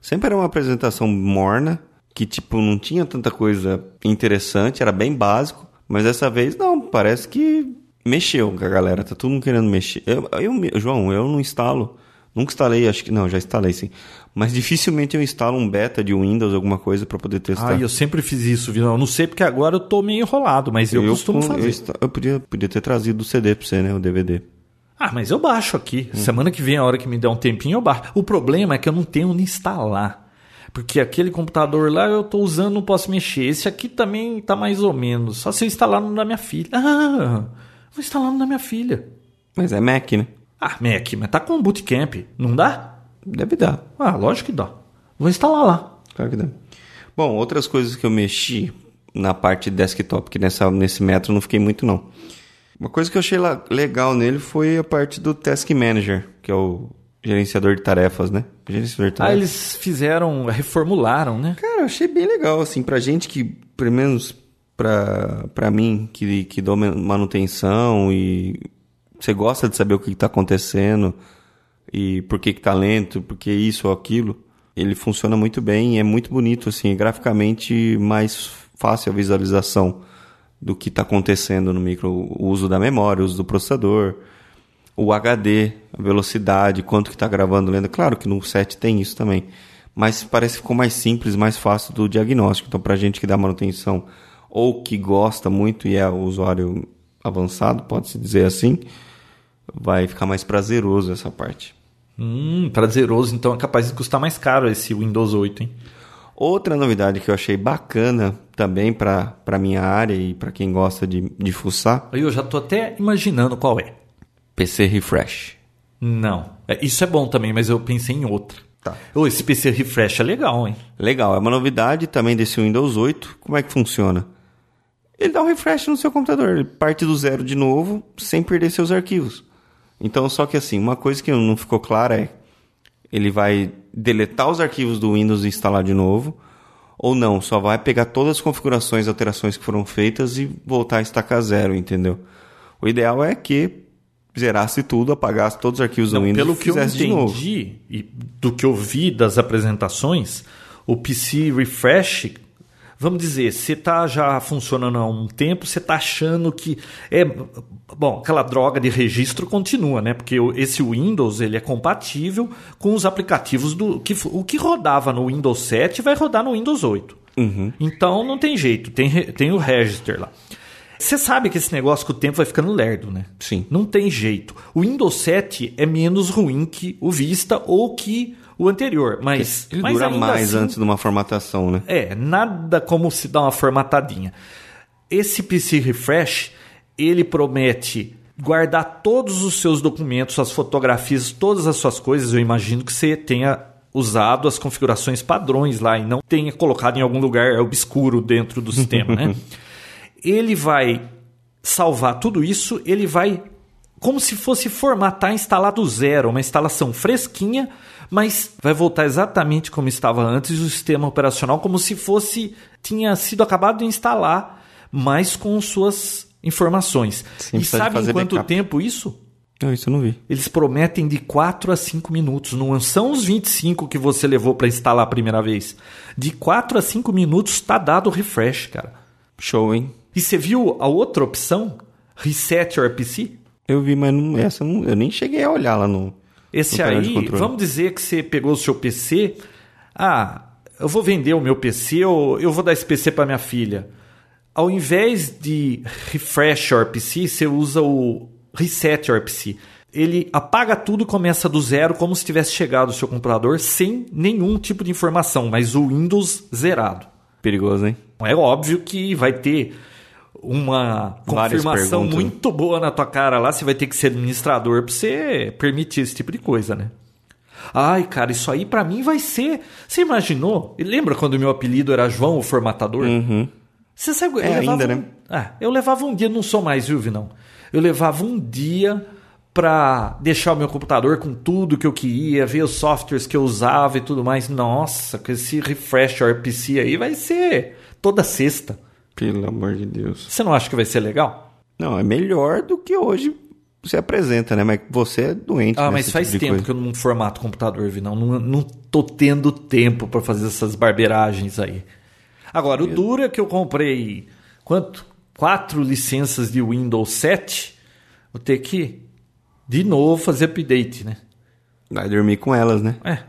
Sempre era uma apresentação morna, que tipo não tinha tanta coisa interessante, era bem básico, mas dessa vez não, parece que mexeu com a galera, tá todo mundo querendo mexer. Eu, eu- João, eu não instalo, nunca instalei, acho que não, já instalei sim, mas dificilmente eu instalo um beta de Windows, alguma coisa pra poder testar. Ah, eu sempre fiz isso, Vinão. Eu não sei porque agora eu tô meio enrolado, mas eu, costumo com- fazer. Eu, insta- eu podia, podia ter trazido o CD pra você, né, o DVD. Ah, mas eu baixo aqui. Semana que vem, a hora que me der um tempinho, eu baixo. O problema é que eu não tenho onde instalar. Porque aquele computador lá eu tô usando, não posso mexer. Esse aqui também tá mais ou menos. Só se eu instalar no da minha filha. Ah, vou instalar no da minha filha. Mas é Mac, né? Ah, Mac, mas tá com bootcamp. Não dá? Deve dar. Ah, lógico que dá. Vou instalar lá. Claro que dá. Bom, outras coisas que eu mexi na parte de desktop, que nessa, nesse metro não fiquei muito não. Uma coisa que eu achei legal nele foi a parte do Task Manager, que é o gerenciador de tarefas, né? Gerenciador de Ah, tarefas. eles fizeram, reformularam, né? Cara, eu achei bem legal, assim, pra gente que, pelo menos pra, pra mim, que, que dou man- manutenção e você gosta de saber o que tá acontecendo e por que que tá lento, por que isso ou aquilo, ele funciona muito bem e é muito bonito, assim, é graficamente mais fácil a visualização do que tá acontecendo no micro, o uso da memória, o uso do processador, o HD, a velocidade, quanto que está gravando lendo. Claro que no set tem isso também, mas parece que ficou mais simples, mais fácil do diagnóstico. Então, para gente que dá manutenção ou que gosta muito e é usuário avançado, pode-se dizer assim, vai ficar mais prazeroso essa parte. Hum, prazeroso. Então é capaz de custar mais caro esse Windows 8, hein? Outra novidade que eu achei bacana também para minha área e para quem gosta de, de fuçar, Aí eu já tô até imaginando qual é. PC Refresh. Não. É, isso é bom também, mas eu pensei em outra. Tá. Ô, esse PC Refresh é legal, hein? Legal, é uma novidade também desse Windows 8. Como é que funciona? Ele dá um refresh no seu computador, ele parte do zero de novo, sem perder seus arquivos. Então, só que assim, uma coisa que não ficou clara é, ele vai deletar os arquivos do Windows e instalar de novo, ou não, só vai pegar todas as configurações e alterações que foram feitas e voltar a estacar zero, entendeu? O ideal é que zerasse tudo, apagasse todos os arquivos do Não, Windows pelo e que eu fizesse de novo. entendi e do que eu vi das apresentações, o PC Refresh, vamos dizer, você tá já funcionando há um tempo, você tá achando que é bom, aquela droga de registro continua, né? Porque esse Windows ele é compatível com os aplicativos do que o que rodava no Windows 7 vai rodar no Windows 8. Uhum. Então não tem jeito, tem, tem o register lá. Você sabe que esse negócio com o tempo vai ficando lerdo, né? Sim. Não tem jeito. O Windows 7 é menos ruim que o Vista ou que o anterior, mas Ele mas dura mais assim, antes de uma formatação, né? É, nada como se dar uma formatadinha. Esse PC Refresh, ele promete guardar todos os seus documentos, suas fotografias, todas as suas coisas. Eu imagino que você tenha usado as configurações padrões lá e não tenha colocado em algum lugar obscuro dentro do sistema, né? Ele vai salvar tudo isso, ele vai como se fosse formatar, instalar do zero, uma instalação fresquinha, mas vai voltar exatamente como estava antes o sistema operacional, como se fosse tinha sido acabado de instalar, mas com suas informações. Sim, e sabe em quanto backup. tempo isso? Não, isso eu não vi. Eles prometem de 4 a 5 minutos. Não são os 25 que você levou para instalar a primeira vez. De 4 a 5 minutos está dado o refresh, cara. Show, hein? E você viu a outra opção? Reset your PC? Eu vi, mas não, essa não, eu nem cheguei a olhar lá no. Esse no aí, vamos dizer que você pegou o seu PC. Ah, eu vou vender o meu PC ou eu vou dar esse PC para minha filha. Ao invés de refresh your PC, você usa o reset your PC. Ele apaga tudo e começa do zero, como se tivesse chegado o seu computador sem nenhum tipo de informação, mas o Windows zerado. Perigoso, hein? É óbvio que vai ter uma confirmação muito boa na tua cara lá. Você vai ter que ser administrador pra você permitir esse tipo de coisa, né? Ai, cara, isso aí pra mim vai ser. Você imaginou? Lembra quando o meu apelido era João, o formatador? Você sabe, É, ainda, um... né? Ah, eu levava um dia, não sou mais, viu, Vinão? Eu levava um dia pra deixar o meu computador com tudo que eu queria, ver os softwares que eu usava e tudo mais. Nossa, com esse refresh RPC aí vai ser toda sexta. Pelo amor de Deus. Você não acha que vai ser legal? Não, é melhor do que hoje você apresenta, né? Mas você é doente. Ah, mas tipo faz de tempo coisa. que eu não formato computador, Vinão. Não, não tô tendo tempo pra fazer essas barbeiragens aí. Agora, o duro é que eu comprei quanto? Quatro licenças de Windows 7. Vou ter que de novo fazer update, né? Vai dormir com elas, né? É.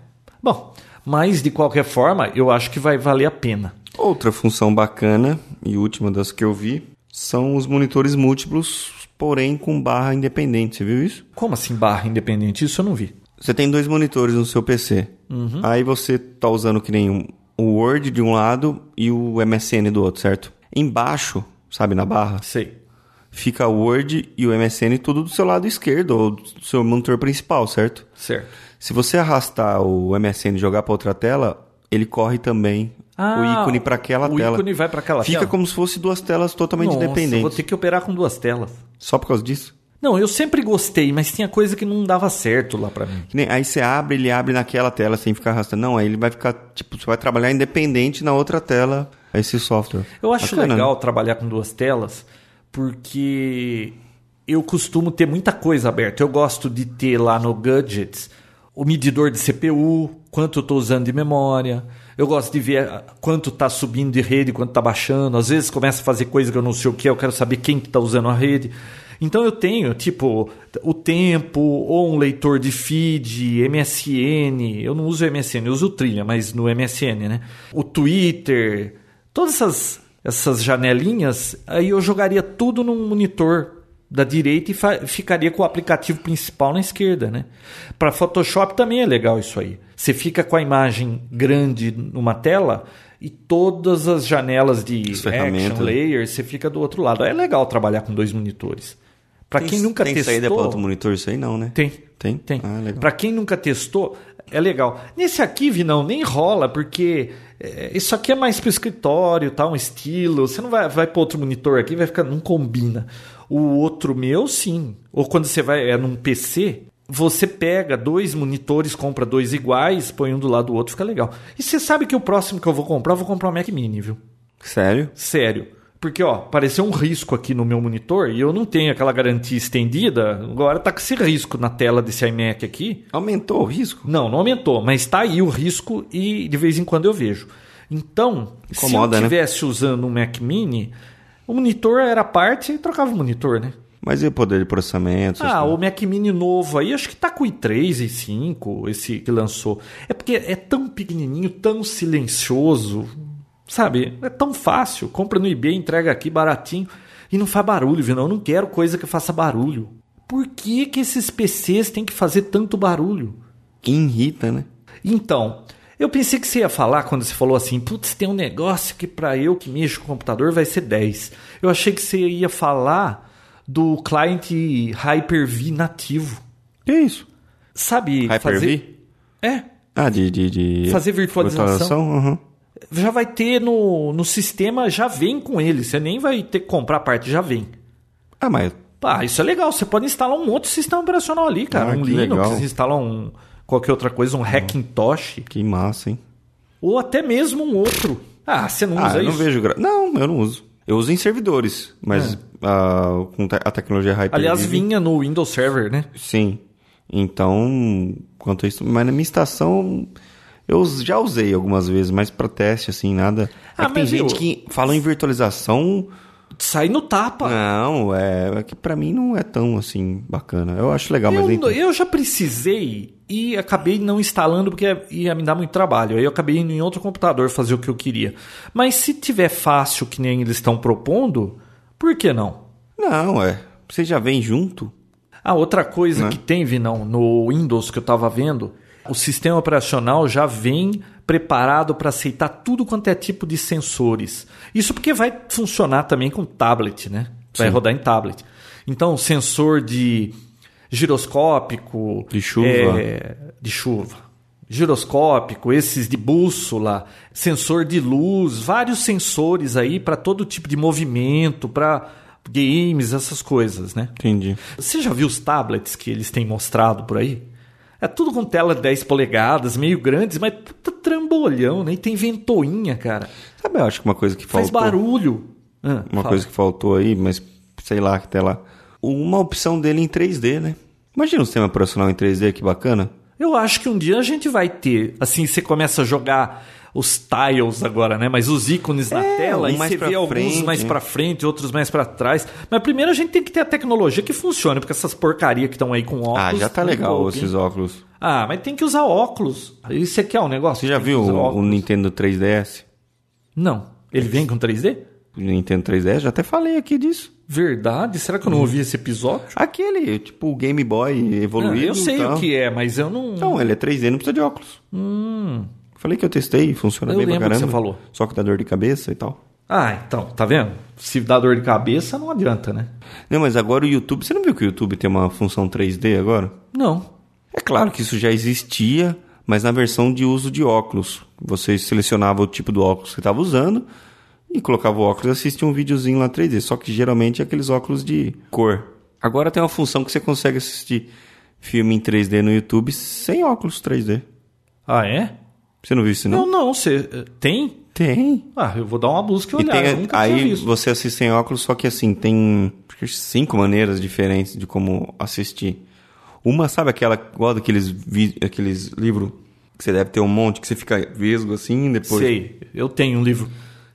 Bom, mas de qualquer forma, eu acho que vai valer a pena. Outra função bacana e última das que eu vi são os monitores múltiplos, porém com barra independente. Você viu isso? Como assim barra independente? Isso eu não vi. Você tem dois monitores no seu PC. Uhum. Aí você tá usando que nem um- o Word de um lado e o MSN do outro, certo? Embaixo, sabe, na barra, Sei. fica o Word e o MSN tudo do seu lado esquerdo, ou do seu monitor principal, certo? Certo. Se você arrastar o MSN e jogar para outra tela, ele corre também Ah, o ícone para aquela o tela. ícone vai pra aquela Fica tela? como se fosse duas telas totalmente Nossa, independentes. vou ter que operar com duas telas. Só por causa disso? Não, eu sempre gostei, mas tinha coisa que não dava certo lá pra mim. Nem- Aí você abre, ele abre naquela tela sem ficar arrastando. Não, aí ele vai ficar, tipo, você vai trabalhar independente na outra tela esse software. Eu acho Bacana, legal né? trabalhar com duas telas, porque eu costumo ter muita coisa aberta. Eu gosto de ter lá no Gadgets o medidor de CPU, quanto eu estou usando de memória. Eu gosto de ver quanto está subindo de rede, quanto está baixando. Às vezes começa a fazer coisa que eu não sei o que, eu quero saber quem está usando a rede. Então eu tenho, tipo, o tempo, ou um leitor de feed, MSN. Eu não uso MSN, eu uso o Trilha, mas no MSN, né? O Twitter, todas essas, essas janelinhas, aí eu jogaria tudo num monitor da direita e ficaria com o aplicativo principal na esquerda, né? Para Photoshop também é legal isso aí. Você fica com a imagem grande numa tela e todas as janelas de As action layer você fica do outro lado. É legal trabalhar com dois monitores. Para quem nunca tem testou, saída para outro monitor isso aí não, né? tem. Tem? Tem. Ah. Pra quem nunca testou, é legal. Nesse aqui, Vinão, nem rola, porque é, isso aqui é mais pro escritório, tá? Um estilo. Você não vai, vai para outro monitor aqui, vai ficar. Não combina. O outro meu, sim. Ou quando você vai é num PC, você pega dois monitores, compra dois iguais, põe um do lado do outro, fica legal. E você sabe que o próximo que eu vou comprar, eu vou comprar um Mac Mini, viu? Sério? Sério. Porque, ó, apareceu um risco aqui no meu monitor e eu não tenho aquela garantia estendida. Agora tá com esse risco na tela desse iMac aqui. Aumentou o risco? Não, não aumentou, mas está aí o risco e de vez em quando eu vejo. Então, Incomoda, se né? eu estivesse usando um Mac Mini, o monitor era parte e trocava o monitor, né? Mas e o poder de processamento? Ah, o Mac Mini novo aí, acho que tá com o i3 e 5, esse que lançou. É porque é tão pequenininho, tão silencioso, sabe? É tão fácil. Compra no eBay, entrega aqui baratinho e não faz barulho, viu? Não, eu não quero coisa que faça barulho. Por que, que esses PCs têm que fazer tanto barulho? Que irrita, né? Então, eu pensei que você ia falar quando você falou assim, putz, tem um negócio que para eu que mexo com o computador vai ser 10. Eu achei que você ia falar do cliente Hyper-V nativo. Que isso? Sabe Hyper-V? fazer... É, Ah, de... de, de... Fazer virtualização. aham. já vai ter no, no sistema, já vem com ele. Você nem vai ter que comprar a parte, já vem. Ah, mas... Ah, isso é legal. Você pode instalar um outro sistema operacional ali, cara. Ah, um Linux, legal. você instala um qualquer outra coisa, um Hackintosh, Que massa, hein? ou até mesmo um outro. Ah, você não Ah, usa eu não isso? vejo... Gra... Não, eu não uso. Eu uso em servidores, mas ah, com te- a tecnologia Hyper-V... Aliás, vinha no Windows Server, né? Sim. Então, quanto a isso... Mas na minha estação... Eu já usei algumas vezes, mas pra teste, assim, nada... Ah, é tem mas, gente que fala em virtualização... Sai no tapa. Não, é, é que pra mim não é tão, assim, bacana. Eu acho legal, mas eu, nem tanto. eu já precisei e acabei não instalando porque ia me dar muito trabalho. Aí eu acabei indo em outro computador fazer o que eu queria. Mas se tiver fácil, que nem eles estão propondo, por que não? Não, é. Você já vem junto? Ah, outra coisa Né? que tem, Vinão, no Windows que eu estava vendo, o sistema operacional já vem preparado para aceitar tudo quanto é tipo de sensores. Isso porque vai funcionar também com tablet, né? Vai Sim. rodar em tablet. Então, sensor de giroscópico, De chuva. é, de chuva, giroscópico, esses de bússola, sensor de luz, vários sensores aí para todo tipo de movimento, para games, essas coisas, né? Entendi. Você já viu os tablets que eles têm mostrado por aí? É tudo com tela de 10 polegadas, meio grandes, mas puta trambolhão, né? E tem ventoinha, cara. Sabe, eu acho que uma coisa que Faz faltou... barulho. Ah, Uma fala. coisa que faltou aí, mas sei lá, que tem lá. Uma opção dele em 3D, né? Imagina um sistema operacional em 3D, que bacana. Eu acho que um dia a gente vai ter. Assim, você começa a jogar os tiles agora, né? Mas os ícones na É, tela um e mais você vê alguns frente, mais né? pra frente, outros mais pra trás. Mas primeiro a gente tem que ter a tecnologia que funcione, porque essas porcaria que estão aí com óculos. ah, já tá legal esses óculos. Ah, mas tem que usar óculos. Aí você quer um negócio? Você já viu o, o. Nintendo 3DS? Não. Ele vem com 3D? O Nintendo 3DS, já até falei aqui disso. Verdade? Será que eu não Hum. ouvi esse episódio? Aquele, tipo, o Game Boy evoluído. Eu sei o que é, mas eu não. Não, ele é 3D, não precisa de óculos. Falei que eu testei, funciona Eu bem pra lembro que caramba. você falou. Só que dá dor de cabeça e tal. Ah, então, tá vendo? Se dá dor de cabeça, não adianta, né? Não, mas agora o YouTube... Você não viu que o YouTube tem uma função 3D agora? Não. É claro que isso já existia, mas na versão de uso de óculos. Você selecionava o tipo do óculos que estava usando e colocava o óculos e assistia um videozinho lá 3D. Só que geralmente é aqueles óculos de cor. Agora tem uma função que você consegue assistir filme em 3D no YouTube sem óculos 3D. Ah, é? Você não viu isso não? Não, não. Você eh, tem? Tem. Ah, eu vou dar uma busca e E olhar. tem, aí você assiste sem óculos, só que assim, tem acho que cinco maneiras diferentes de como assistir. Uma, sabe aquela, igual daqueles, aqueles livros que você deve ter um monte, que você fica vesgo assim, depois... Sei, eu tenho um livro.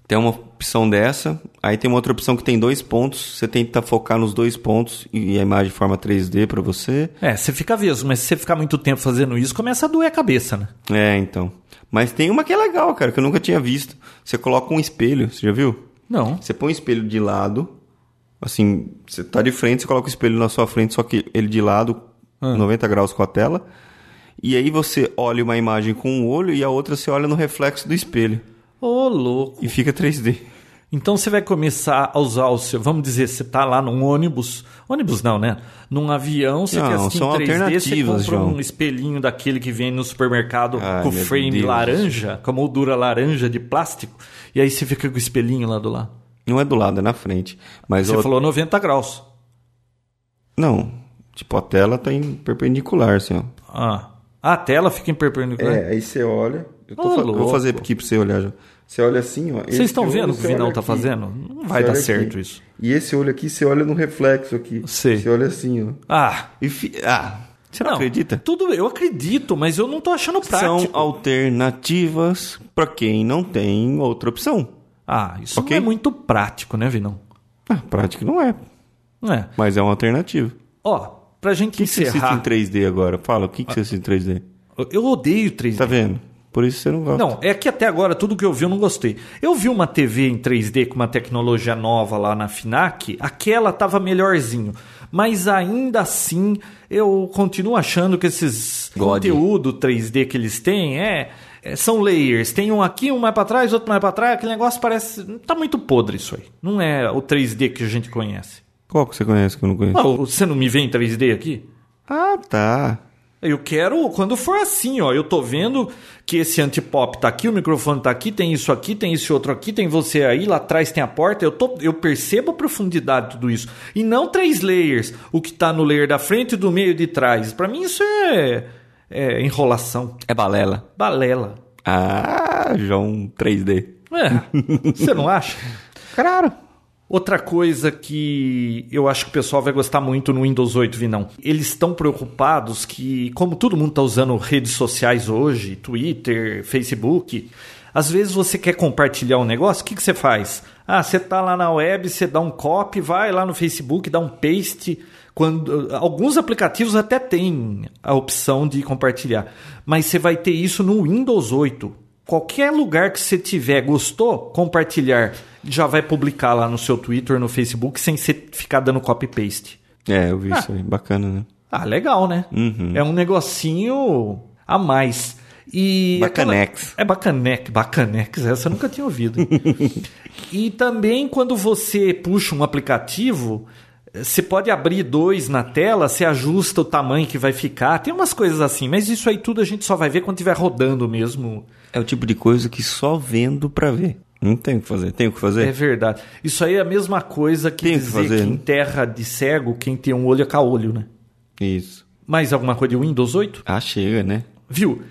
Tem uma opção dessa, aí tem uma outra opção que tem dois pontos, você tenta focar nos dois pontos e a imagem forma 3D pra você. É, você fica vesgo, mas se você ficar muito tempo fazendo isso, começa a doer a cabeça, né? É, então. Mas tem uma que é legal, cara, que eu nunca tinha visto. Você coloca um espelho, você já viu? Não. Você põe o espelho de lado, assim, você tá de frente, você coloca o espelho na sua frente, só que ele de lado, 90 graus com a tela. E aí você olha uma imagem com um olho e a outra você olha no reflexo do espelho. Ô, louco. E fica 3D. Então você vai começar a usar o seu. Vamos dizer, você tá lá num ônibus. Ônibus não, né? Num avião, você Não, quer assistir em 3D, você compra João. um espelhinho daquele que vem no supermercado Ai, com frame Deus. laranja, com a moldura laranja de plástico. E aí você fica com o espelhinho lá do lado. Não é do lado, é na frente. Mas Você o- falou 90 graus. Não, tipo, a tela tá em perpendicular, assim, ó. Ah. A tela fica em perpendicular. É, aí você olha. Eu, tô Ô, fa- eu vou fazer aqui pra você olhar já. Você olha assim, ó. Vocês estão vendo o que o Vinão tá fazendo? Não vai dar certo aqui. isso. E esse olho aqui, você olha no reflexo aqui. Sei. Você olha assim, ó. Ah. E fi... Ah, você não, acredita? Tudo eu acredito, mas eu não tô achando prático. São alternativas pra quem não tem outra opção. Ah, isso Ok? não é muito prático, né, Vinão? Ah, prática não é, Não é. mas é uma alternativa. Ó, pra gente O que, que você assiste encerrar. em 3D agora? Fala, o que, que você assiste em 3D? Eu odeio 3D. Tá vendo? Por isso você não gosta. Não, é que até agora tudo que eu vi eu não gostei. Eu vi uma TV em 3D com uma tecnologia nova lá na Finac, aquela tava melhorzinho. Mas ainda assim, eu continuo achando que esses God. conteúdo 3D que eles têm é, é- são layers. Tem um aqui, um mais pra trás, outro mais pra trás. Aquele negócio parece. Tá muito podre isso aí. Não é o 3D que a gente conhece. Qual que você conhece que eu não conheço? Ah, você não me vê em 3D aqui? Ah, tá. Eu quero quando for assim, ó. Eu tô vendo que esse antipop tá aqui, o microfone tá aqui, tem isso aqui, tem esse outro aqui, tem você aí, lá atrás tem a porta. Eu, tô, eu percebo a profundidade de tudo isso. E não três layers, o que tá no layer da frente, do meio e de trás. Para mim isso é, é enrolação. É balela. Balela. Ah, João 3D. É, você não acha? Claro. Outra coisa que eu acho que o pessoal vai gostar muito no Windows 8, Vinão. Eles estão preocupados que, como todo mundo está usando redes sociais hoje, Twitter, Facebook, às vezes você quer compartilhar um negócio, o que, que você faz? Ah, você está lá na web, você dá um copy, vai lá no Facebook, dá um paste. Quando, alguns aplicativos até têm a opção de compartilhar, mas você vai ter isso no Windows 8 qualquer lugar que você tiver, gostou, compartilhar, já vai publicar lá no seu Twitter, no Facebook, sem você ficar dando copy-paste. É, eu vi ah. isso aí. Bacana, né? Ah, legal, né? Uhum. É um negocinho a mais. E Bacanex. Aquela... É bacanex, bacanex, essa eu nunca tinha ouvido. e também quando você puxa um aplicativo, você pode abrir dois na tela, você ajusta o tamanho que vai ficar. Tem umas coisas assim, mas isso aí tudo a gente só vai ver quando estiver rodando mesmo. É o tipo de coisa que só vendo para ver. Não tem o que fazer. Tem o que fazer? É verdade. Isso aí é a mesma coisa que tem dizer que, fazer, que em terra de cego, quem tem um olho é ca-olho, né? Isso. Mais alguma coisa de Windows 8? Ah, chega, né? Viu?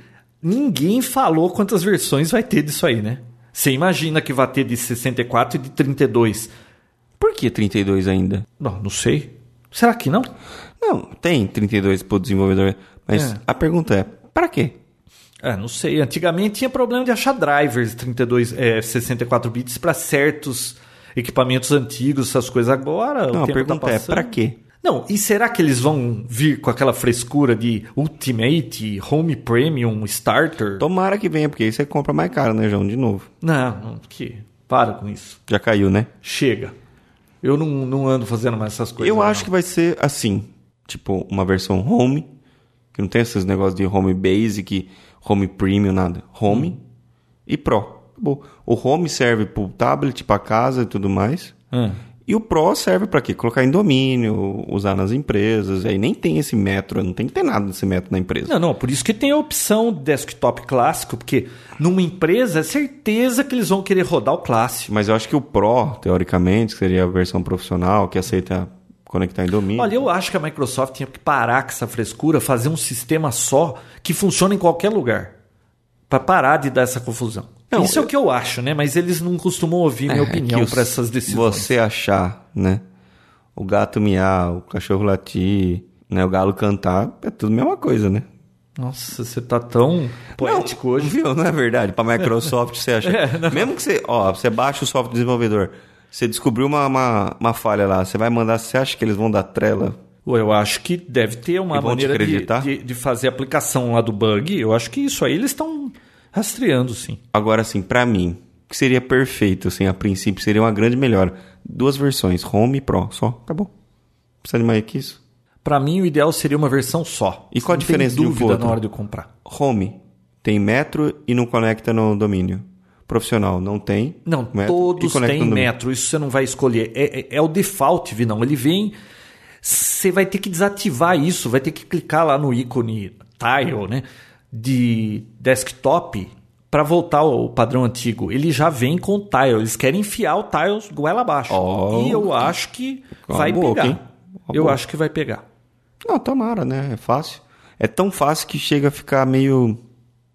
Ninguém falou quantas versões vai ter disso aí, né? Você imagina que vai ter de 64 e de 32. Por que 32 ainda? Não, não sei. Será que não? Não, tem 32 para o desenvolvedor. Mas é. a pergunta é, para quê? É, não sei. Antigamente tinha problema de achar drivers 32, é, 64 bits para certos equipamentos antigos, essas coisas. Agora, não, o tempo a pergunta tá é, para quê? Não, e será que eles vão vir com aquela frescura de Ultimate, Home Premium, Starter? Tomara que venha, porque aí você compra mais caro, né, João? De novo. Não, não que para com isso. Já caiu, né? Chega. Eu não, não ando fazendo mais essas coisas. Eu acho não. que vai ser assim. Tipo, uma versão home, que não tem esses negócios de home basic, home premium, nada. Home hum. e pro. O home serve pro tablet, pra casa e tudo mais. Hum. E o Pro serve para quê? Colocar em domínio, usar nas empresas. Aí nem tem esse metro, não tem que ter nada desse metro na empresa. Não, não, por isso que tem a opção desktop clássico, porque numa empresa é certeza que eles vão querer rodar o clássico. Mas eu acho que o Pro, teoricamente, seria a versão profissional, que aceita conectar em domínio. Olha, eu acho que a Microsoft tinha que parar com essa frescura, fazer um sistema só que funcione em qualquer lugar. Para parar de dar essa confusão. Não, Isso é o que eu acho, né? Mas eles não costumam ouvir minha é, opinião para essas decisões. Você achar, né? O gato miar, o cachorro latir, né? O galo cantar, é tudo a mesma coisa, né? Nossa, você tá tão poético não, hoje. Viu? Não é verdade? Para Microsoft você acha. é, Mesmo que você, ó, você baixa o software desenvolvedor, você descobriu uma, uma, uma falha lá, você vai mandar, você acha que eles vão dar trela? Eu acho que deve ter uma maneira de, de, de, fazer aplicação lá do bug. Eu acho que isso aí eles estão Rastreando, sim. Agora, assim, para mim, que seria perfeito, assim, a princípio seria uma grande melhora. Duas versões, Home e Pro, só, acabou. Precisa de mais que isso? Para mim, o ideal seria uma versão só. E qual a diferença de um dúvida na hora de comprar? Home tem metro e não conecta no domínio. Profissional não tem. Não, metro, todos têm metro. Isso você não vai escolher. É, é, é o default, Vinão. Ele vem. Você vai ter que desativar isso, vai ter que clicar lá no ícone tile, né? de desktop para voltar ao padrão antigo. Ele já vem com tile. Eles querem enfiar o tile goela abaixo. Oh, e eu acho que vai boca, pegar. Eu acho que vai pegar. Não, tomara, né? É fácil. É tão fácil que chega a ficar meio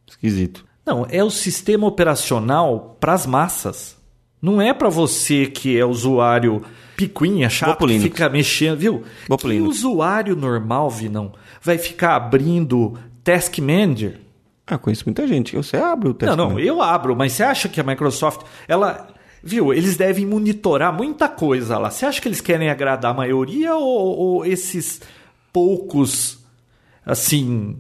esquisito. Não, é o sistema operacional para as massas. Não é para você que é usuário picuinha, chato, que fica mexendo, viu? Que usuário normal, não vai ficar abrindo Task Manager. Ah, conheço muita gente. Você abre o Task Não, não, eu abro, mas você acha que a Microsoft, ela. Viu, eles devem monitorar muita coisa lá. Você acha que eles querem agradar a maioria ou, ou esses poucos, assim,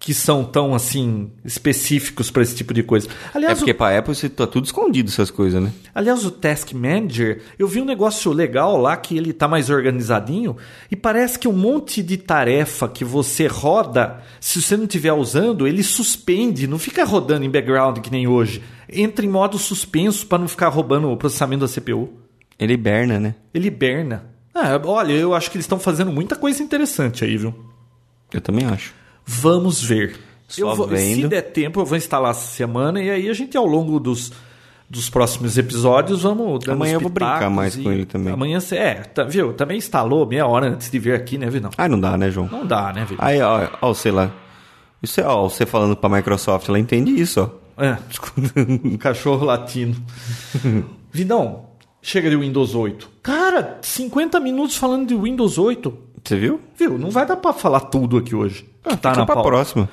que são tão assim específicos para esse tipo de coisa. Aliás, é porque o... para Apple você tá tudo escondido essas coisas, né? Aliás, o Task Manager, eu vi um negócio legal lá que ele tá mais organizadinho e parece que um monte de tarefa que você roda, se você não estiver usando, ele suspende, não fica rodando em background que nem hoje. Entra em modo suspenso para não ficar roubando o processamento da CPU. Ele hiberna, né? Ele hiberna. É, olha, eu acho que eles estão fazendo muita coisa interessante aí, viu? Eu também acho. Vamos ver. Só eu vou, se vendo. der tempo, eu vou instalar essa semana e aí a gente, ao longo dos, dos próximos episódios, vamos dando Amanhã eu vou brincar mais e com ele também. Amanhã você. É, tá, viu? Também instalou meia hora antes de vir aqui, né, Vinão? Ah, não dá, né, João? Não dá, né, Vinão? Aí, ó, ó, sei lá. Isso é, ó, você falando pra Microsoft, ela entende isso, ó. É, um cachorro latino. Vidão, chega de Windows 8. Cara, 50 minutos falando de Windows 8. Você viu? Viu? Não vai dar pra falar tudo aqui hoje. Que tá Fica na pra pauta. próxima.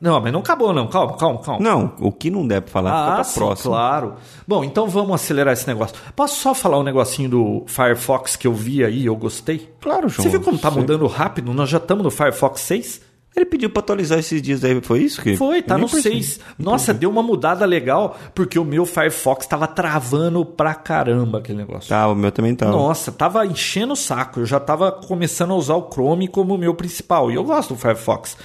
Não, mas não acabou, não. Calma, calma, calma. Não, o que não pra falar, fica Ah, pra sim, próxima. claro. Bom, então vamos acelerar esse negócio. Posso só falar um negocinho do Firefox que eu vi aí e eu gostei? Claro, João. Você viu como tá mudando rápido? Nós já estamos no Firefox 6? Ele pediu pra atualizar esses dias aí, foi isso? Que... Foi, tá no percebi. 6. Nossa, deu uma mudada legal, porque o meu Firefox tava travando pra caramba aquele negócio. Tá, o meu também tá. Nossa, tava enchendo o saco. Eu já tava começando a usar o Chrome como meu principal. E eu gosto do Firefox.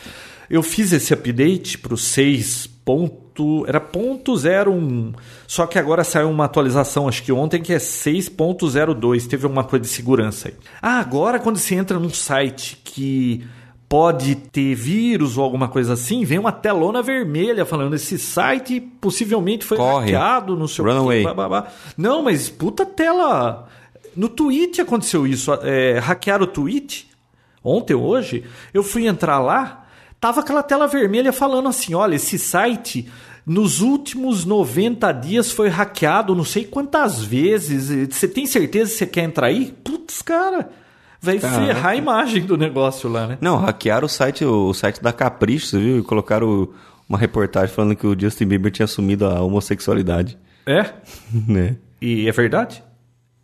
Eu fiz esse update pro 6. Ponto, era ponto 01. Só que agora saiu uma atualização, acho que ontem, que é 6.02. Teve alguma coisa de segurança aí. Ah, agora quando você entra num site que pode ter vírus ou alguma coisa assim, vem uma telona vermelha falando esse site possivelmente foi Corre. hackeado, não sei Run o que. blá, blá, blá. Não, mas puta tela. No Twitch aconteceu isso. É, hackearam o Twitch ontem hoje. Eu fui entrar lá, tava aquela tela vermelha falando assim: olha, esse site. Nos últimos 90 dias foi hackeado não sei quantas vezes. Você tem certeza que você quer entrar aí? Putz, cara. Vai Caraca. ferrar a imagem do negócio lá, né? Não, hackearam o site, o site da Capricho, você viu? E colocaram uma reportagem falando que o Justin Bieber tinha assumido a homossexualidade. É? né? E é verdade?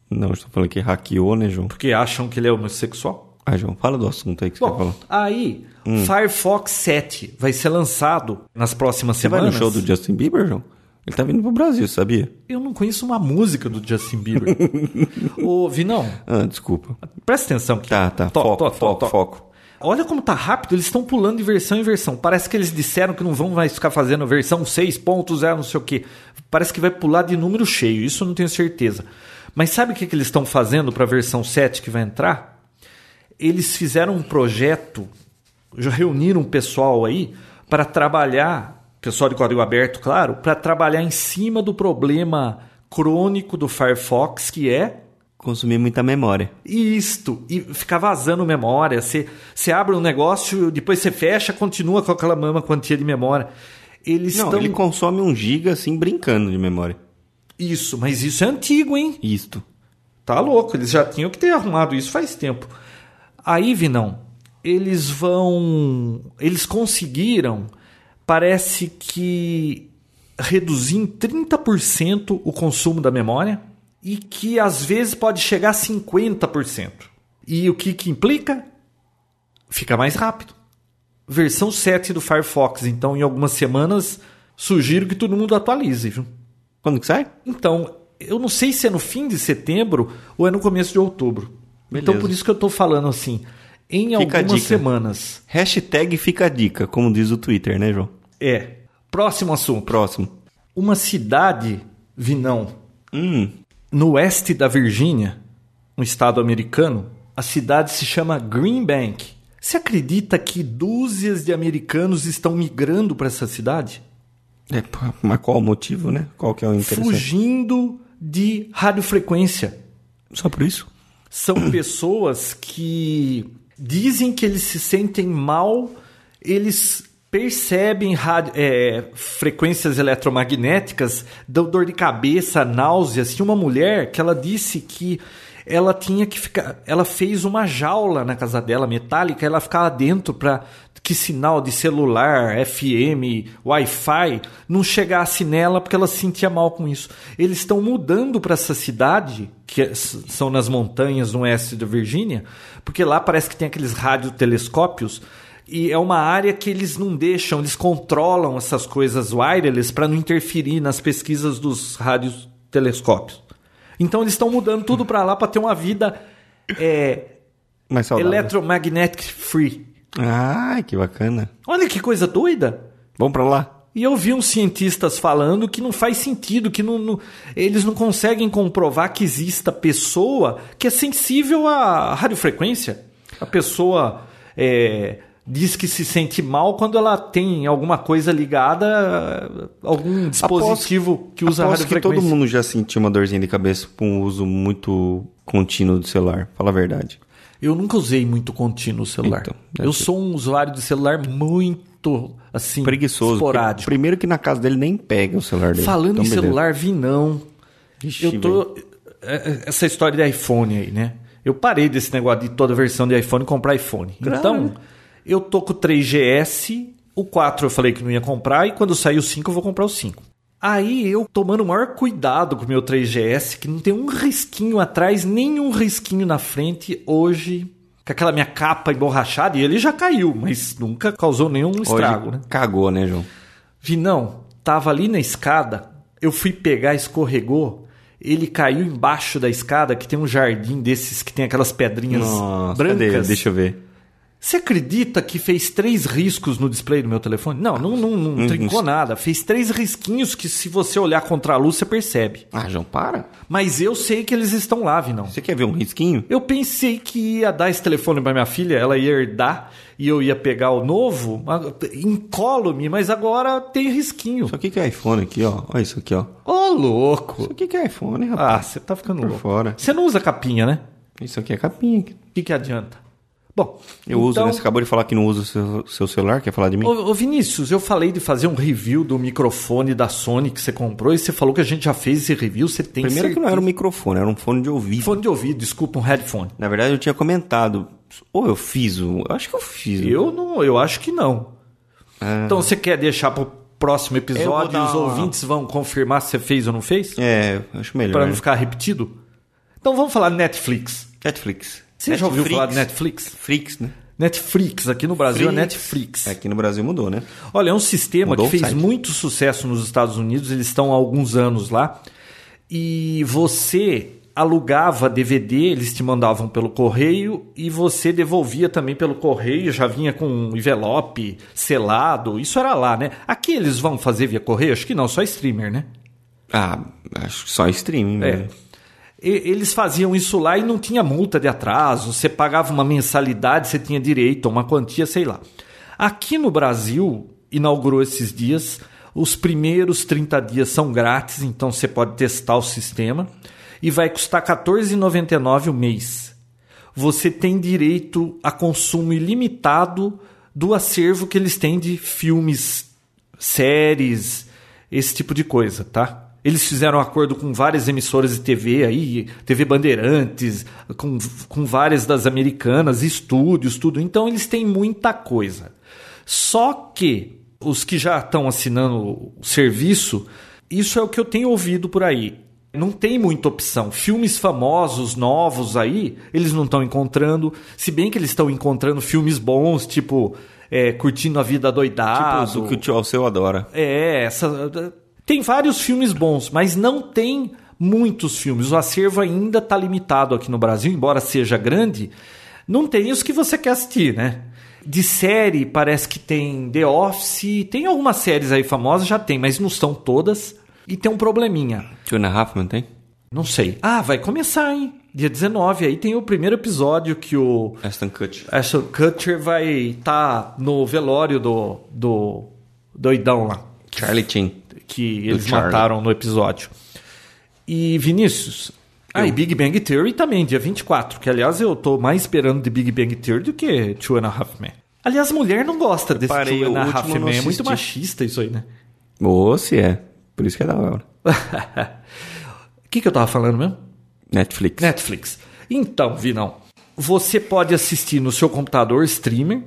Não, estou falando que hackeou, né, João? Porque acham que ele é homossexual? Ah, João, fala do assunto aí que você quer Bom, falar. aí, Firefox 7 vai ser lançado nas próximas Você vai semanas. no show do Justin Bieber, João? Ele tá vindo pro Brasil, sabia? Eu não conheço uma música do Justin Bieber. Ô, Vinão, Ah, desculpa. presta atenção aqui. Tá, tá. Tó, foco, tó, foco, tó. foco. Olha como tá rápido, eles estão pulando de versão em versão. Parece que eles disseram que não vão mais ficar fazendo versão 6.0, não sei o quê. Parece que vai pular de número cheio, isso eu não tenho certeza. Mas sabe o que, que eles estão fazendo para a versão 7 que vai entrar? Eles fizeram um projeto, já reuniram um pessoal aí para trabalhar, pessoal de código aberto, claro, para trabalhar em cima do problema crônico do Firefox, que é Consumir muita memória. isto, e ficar vazando memória. Você, você abre um negócio, depois você fecha, continua com aquela mesma quantia de memória. Eles Não, estão. ele consome um giga assim, brincando de memória. Isso, mas isso é antigo, hein? Isto. Tá louco, eles já tinham que ter arrumado isso faz tempo. Aí, Vinão, eles vão. Eles conseguiram, parece que reduzir em 30% o consumo da memória e que às vezes pode chegar a 50%. E o que, que implica? Fica mais rápido. Versão 7 do Firefox, então em algumas semanas sugiro que todo mundo atualize, viu? Quando que sai? Então, eu não sei se é no fim de setembro ou é no começo de outubro. Beleza. Então, por isso que eu estou falando assim. Em Fica algumas semanas. Hashtag fica a dica, como diz o Twitter, né, João? É. Próximo assunto. Próximo. Uma cidade, Vinão, Hum, no oeste da Virgínia, um estado americano, a cidade se chama Green Bank. Você acredita que dúzias de americanos estão migrando para essa cidade? é, mas qual o motivo, né? Qual que é o interessante? Fugindo de radiofrequência. Só por isso? são pessoas que dizem que eles se sentem mal, eles percebem é, frequências eletromagnéticas, dão dor de cabeça, náuseas. Tinha uma mulher que ela disse que ela tinha que ficar, ela fez uma jaula na casa dela metálica, ela ficava dentro para que sinal de celular, FM, Wi-Fi não chegasse nela porque ela se sentia mal com isso. Eles estão mudando para essa cidade, que é- são nas montanhas no oeste da Virgínia, porque lá parece que tem aqueles radiotelescópios e é uma área que eles não deixam, eles controlam essas coisas wireless para não interferir nas pesquisas dos radiotelescópios. Então eles estão mudando tudo para lá para ter uma vida é, Mais saudável. electromagnetic free. Ai, que bacana. Olha que coisa doida. Vamos pra lá? E eu vi uns cientistas falando que não faz sentido, que não, não- eles não conseguem comprovar que exista pessoa que é sensível à radiofrequência. A pessoa é, diz que se sente mal quando ela tem alguma coisa ligada, a algum dispositivo que usa Aposto que todo mundo já sentiu uma dorzinha de cabeça com o uso muito contínuo do celular. Fala a verdade. Eu nunca usei muito contínuo o celular. Então, eu ser. sou um usuário de celular muito, assim, Preguiçoso. esporádico. Primeiro que na casa dele nem pega o celular dele. Falando Então, em beleza. celular, vi não. Ixi, Eu tô. é, é, Essa história de iPhone aí, né? Eu parei desse negócio de toda versão de iPhone comprar iPhone. Claro. Então, eu tô com o 3GS, o 4 eu falei que não ia comprar, e quando sair o 5 eu vou comprar o 5. Aí eu tomando o maior cuidado com o meu 3GS, que não tem um risquinho atrás, nem um risquinho na frente, hoje, com aquela minha capa emborrachada, e ele já caiu, mas nunca causou nenhum estrago, Hoje né? cagou, né, João? Vi, não, tava ali na escada, eu fui pegar, escorregou, ele caiu embaixo da escada, que tem um jardim desses que tem aquelas pedrinhas Nossa, cadê? brancas. Deixa eu ver. Você acredita que fez três riscos no display do meu telefone? Não, não, não, não Hum, trincou nada. Fez três risquinhos que se você olhar contra a luz, você percebe. Ah, João, para. Mas eu sei que eles estão lá, Vinão. Você quer ver um risquinho? Eu pensei que ia dar esse telefone para minha filha, ela ia herdar e eu ia pegar o novo, incólume, mas agora tem risquinho. Isso aqui que é iPhone aqui, ó. Olha isso aqui, ó. Ô, louco! Isso aqui que é iPhone, Ah, rapaz. você tá ficando Por louco. fora. Você não usa capinha, né? Isso aqui é capinha. O que, que adianta? Bom, Eu uso, então, né? Você acabou de falar que não usa o seu, seu celular, quer falar de mim? Ô, ô, Vinícius, eu falei de fazer um review do microfone da Sony que você comprou e você falou que a gente já fez esse review. Você tem Primeiro que não certeza? era um microfone, era um fone de ouvido. Fone de ouvido, desculpa, um headphone. Na verdade, eu tinha comentado. Ou eu fiz o. Eu acho que eu fiz. o- Eu não, eu acho que não. Ah. Então você quer deixar pro próximo episódio e os uma- ouvintes vão confirmar se você fez ou não fez? É, acho melhor. Para né? não ficar repetido? Então vamos falar Netflix. Netflix. Você já ouviu Netflix. falar de Netflix? Flix, né? Netflix, aqui no Brasil é Flix. Netflix. Aqui no Brasil mudou, né? Olha, é um sistema Mudou que fez site. muito sucesso nos Estados Unidos, eles estão há alguns anos lá. E você alugava DVD, eles te mandavam pelo correio e você devolvia também pelo correio, já vinha com um envelope selado. Isso era lá, né? Aqui eles vão fazer via correio? Acho que não, só streamer, né? Ah, acho que só streaming. É. né? Eles faziam isso lá e não tinha multa de atraso. Você pagava uma mensalidade, você tinha direito a uma quantia, sei lá. Aqui no Brasil, inaugurou esses dias. Os primeiros 30 dias são grátis, então você pode testar o sistema. E vai custar R$ 14,99 o mês. Você tem direito a consumo ilimitado do acervo que eles têm de filmes, séries, esse tipo de coisa, tá? Eles fizeram um acordo com várias emissoras de TV aí, TV Bandeirantes, com, com várias das americanas, estúdios, tudo. Então eles têm muita coisa. Só que os que já estão assinando o serviço, isso é o que eu tenho ouvido por aí. Não tem muita opção. Filmes famosos, novos aí, eles não estão encontrando. Se bem que eles estão encontrando filmes bons, tipo é, Curtindo a Vida Doidado. Tipo, o que o tio Alceu adora. É, essa. Tem vários filmes bons, mas não tem muitos filmes. O acervo ainda está limitado aqui no Brasil, embora seja grande. Não tem os que você quer assistir, né? De série, parece que tem The Office, tem algumas séries aí famosas, já tem, mas não são todas. E tem um probleminha. Two and a Half Man tem? Não sei. Ah, vai começar, hein? Dia 19, aí tem o primeiro episódio que o Aston Kutcher. Ashton Kutcher vai estar no velório do, do doidão lá Charlie Chin. Que eles mataram no episódio. E Vinícius. Ah, e Big Bang Theory também, dia 24. Que aliás eu tô mais esperando de Big Bang Theory do que Two and a Half Men. Aliás, mulher não gosta desse parei, Two and a Half Men. É muito machista isso aí, né? Ou se é. Por isso que é da hora. O que, que eu tava falando mesmo? Netflix. Netflix. Então, Vinão, você pode assistir no seu computador streamer,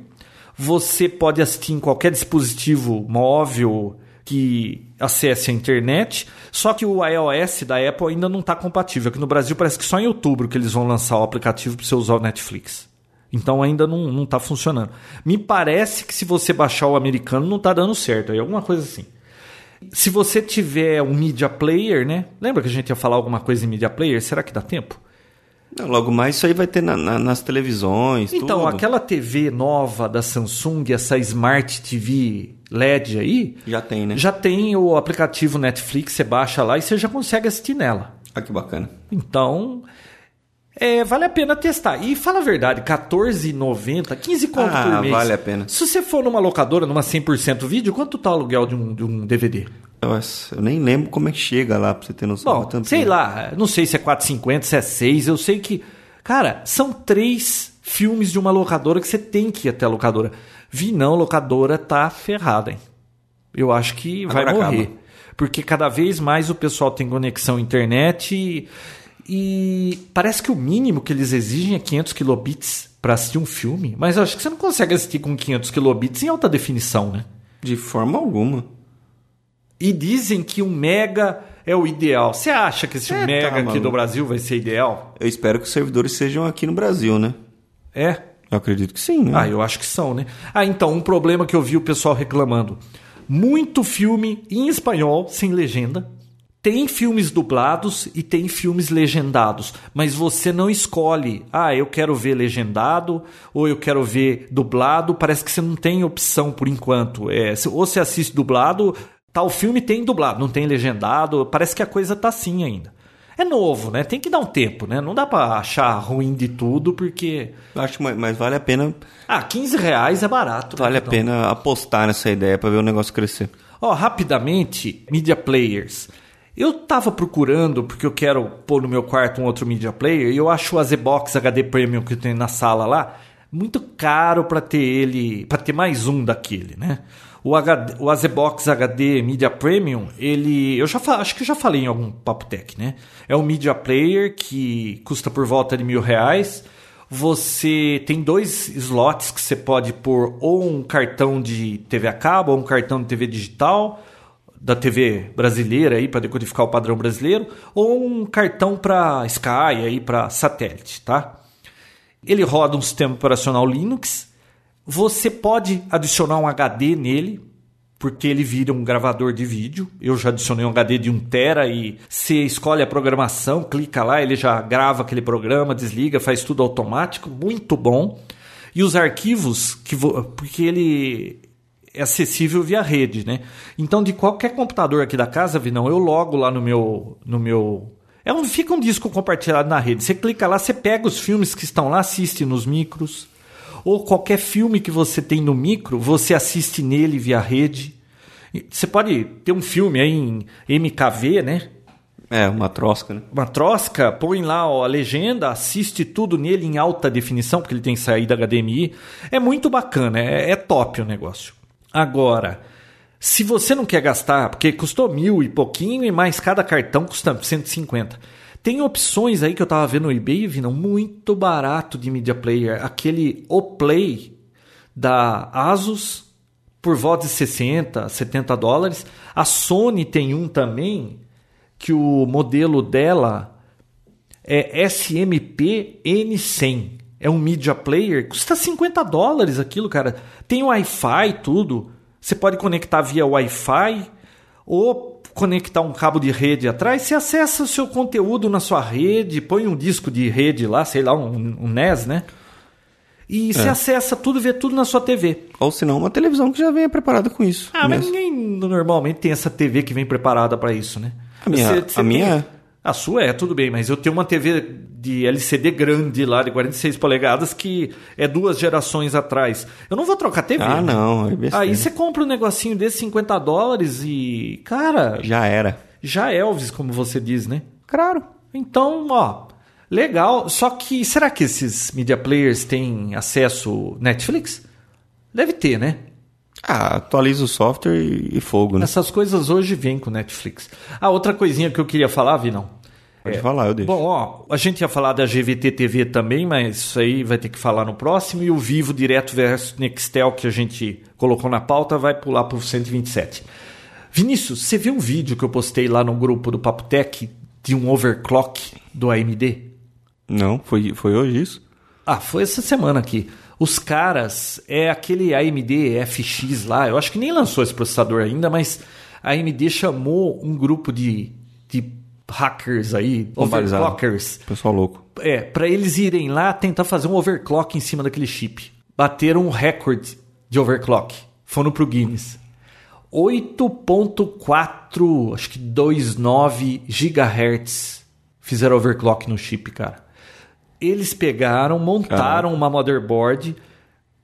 você pode assistir em qualquer dispositivo móvel que acesse a internet, só que o iOS da Apple ainda não está compatível. Aqui no Brasil parece que só em outubro que eles vão lançar o aplicativo para você usar o Netflix. Então ainda não, não tá funcionando. Me parece que se você baixar o americano não tá dando certo, aí alguma coisa assim. Se você tiver um media player, né? Lembra que a gente ia falar alguma coisa em media player? Será que dá tempo? Não, logo mais isso aí vai ter na- na- nas televisões. Então, tudo. aquela TV nova da Samsung, essa Smart TV LED aí, Já tem, né? já tem o aplicativo Netflix, você baixa lá e você já consegue assistir nela. Ah, que bacana. Então, é, vale a pena testar. E fala a verdade, R$14,90, 15 conto Ah, por mês. vale a pena. Se você for numa locadora, numa 100% vídeo, quanto tá o aluguel de um, de um DVD? Nossa, eu nem lembro como é que chega lá pra você ter noção. Bom, sei lá, não sei se é 4,50, se é 6, eu sei que... Cara, são três filmes de uma locadora que você tem que ir até a locadora. Vi não, locadora tá ferrada, hein? Eu acho que vai Agora morrer. acaba. Porque cada vez mais o pessoal tem conexão à internet e, e parece que o mínimo que eles exigem é 500 kilobits para assistir um filme. Mas eu acho que você não consegue assistir com 500 kilobits em alta definição, né? De forma alguma. E dizem que um mega é o ideal. Você acha que esse É, tá mega aqui maluco. do Brasil vai ser ideal? Eu espero que os servidores sejam aqui no Brasil, né? É. Eu acredito que sim, né? Ah, eu acho que são, né? Ah, então, um problema que eu vi o pessoal reclamando. Muito filme em espanhol, sem legenda. Tem filmes dublados e tem filmes legendados, mas você não escolhe. Ah, eu quero ver legendado ou eu quero ver dublado. Parece que você não tem opção por enquanto. É, ou você assiste dublado, tal filme tem dublado, não tem legendado. Parece que a coisa tá assim ainda. É novo, né? Tem que dar um tempo, né? Não dá pra achar ruim de tudo, porque. Eu acho, mas, mas vale a pena, Ah, 15 reais é barato. vale a pena apostar nessa ideia pra ver o negócio crescer. Ó, rapidamente, media players. Eu tava procurando, porque eu quero pôr no meu quarto um outro media player, e eu acho o Azebox HD Premium que tem na sala lá muito caro para ter ele, para ter mais um daquele, né? O, HD, o Azebox HD Media Premium, ele, eu já acho que já falei em algum Papo Tech, né? É um media player que custa por volta de mil reais. Você tem dois slots que você pode pôr ou um cartão de TV a cabo ou um cartão de TV digital da TV brasileira aí para decodificar o padrão brasileiro ou um cartão para Sky aí para satélite, tá? Ele roda um sistema operacional Linux. Você pode adicionar um HD nele, porque ele vira um gravador de vídeo. Eu já adicionei um HD de 1 tera e você escolhe a programação, clica lá, ele já grava aquele programa, desliga, faz tudo automático, muito bom. E os arquivos que porque ele é acessível via rede, né? Então de qualquer computador aqui da casa, Vinão, eu logo lá no meu no meu é um, fica um disco compartilhado na rede. Você clica lá, você pega os filmes que estão lá, assiste nos micros. Ou qualquer filme que você tem no micro, você assiste nele via rede. Você pode ter um filme aí em MKV, né? É, uma trosca, né? Uma trosca, põe lá ó, a legenda, assiste tudo nele em alta definição, porque ele tem saída HDMI. É muito bacana, é, é top o negócio. Agora, se você não quer gastar, porque custou mil e pouquinho, e mais cada cartão custa 150. Tem opções aí que eu tava vendo no eBay, Vinão, muito barato de media player. Aquele O-Play da Asus por volta de 60, 70 dólares. A Sony tem um também que o modelo dela é SMP N100. É um media player, custa 50 dólares aquilo, cara. Tem Wi-Fi, tudo. Você pode conectar via Wi-Fi ou conectar um cabo de rede atrás. Você acessa o seu conteúdo na sua rede, põe um disco de rede lá, sei lá, um, um NES, né? E você acessa tudo, vê tudo na sua TV. Ou se não, uma televisão que já venha preparada com isso. Ah, mas mesmo. ninguém normalmente tem essa TV que vem preparada para isso, né? A minha- a minha é. A sua é, tudo bem, mas eu tenho uma TV de LCD grande lá, de 46 polegadas, que é duas gerações atrás. Eu não vou trocar TV. Ah, né? não, é. Aí você compra um negocinho desse 50 dólares e. Cara, Já era. já Elvis, como você diz, né? Claro. Então, ó, legal. Só que será que esses media players têm acesso Netflix? Deve ter, né? Ah, atualiza o software e, e fogo, né? Essas coisas hoje vêm com Netflix. Ah, outra coisinha que eu queria falar, Vinão. Pode falar, eu deixo. Bom, ó, a gente ia falar da GVT TV também, mas isso aí vai ter que falar no próximo. E o Vivo Direto versus Nextel, que a gente colocou na pauta, vai pular para o 127. Vinícius, você viu um vídeo que eu postei lá no grupo do Papo Tech de um overclock do AMD? Não, foi, foi hoje isso? Ah, foi essa semana aqui. Os caras, é aquele AMD FX lá, eu acho que nem lançou esse processador ainda, mas a AMD chamou um grupo de, de hackers aí, Bombalizado. overclockers, Pessoal louco. é, para eles irem lá tentar fazer um overclock em cima daquele chip. Bateram um recorde de overclock. Foram pro Guinness. 8.4, acho que 2.9 gigahertz fizeram overclock no chip, cara. Eles pegaram, montaram uma motherboard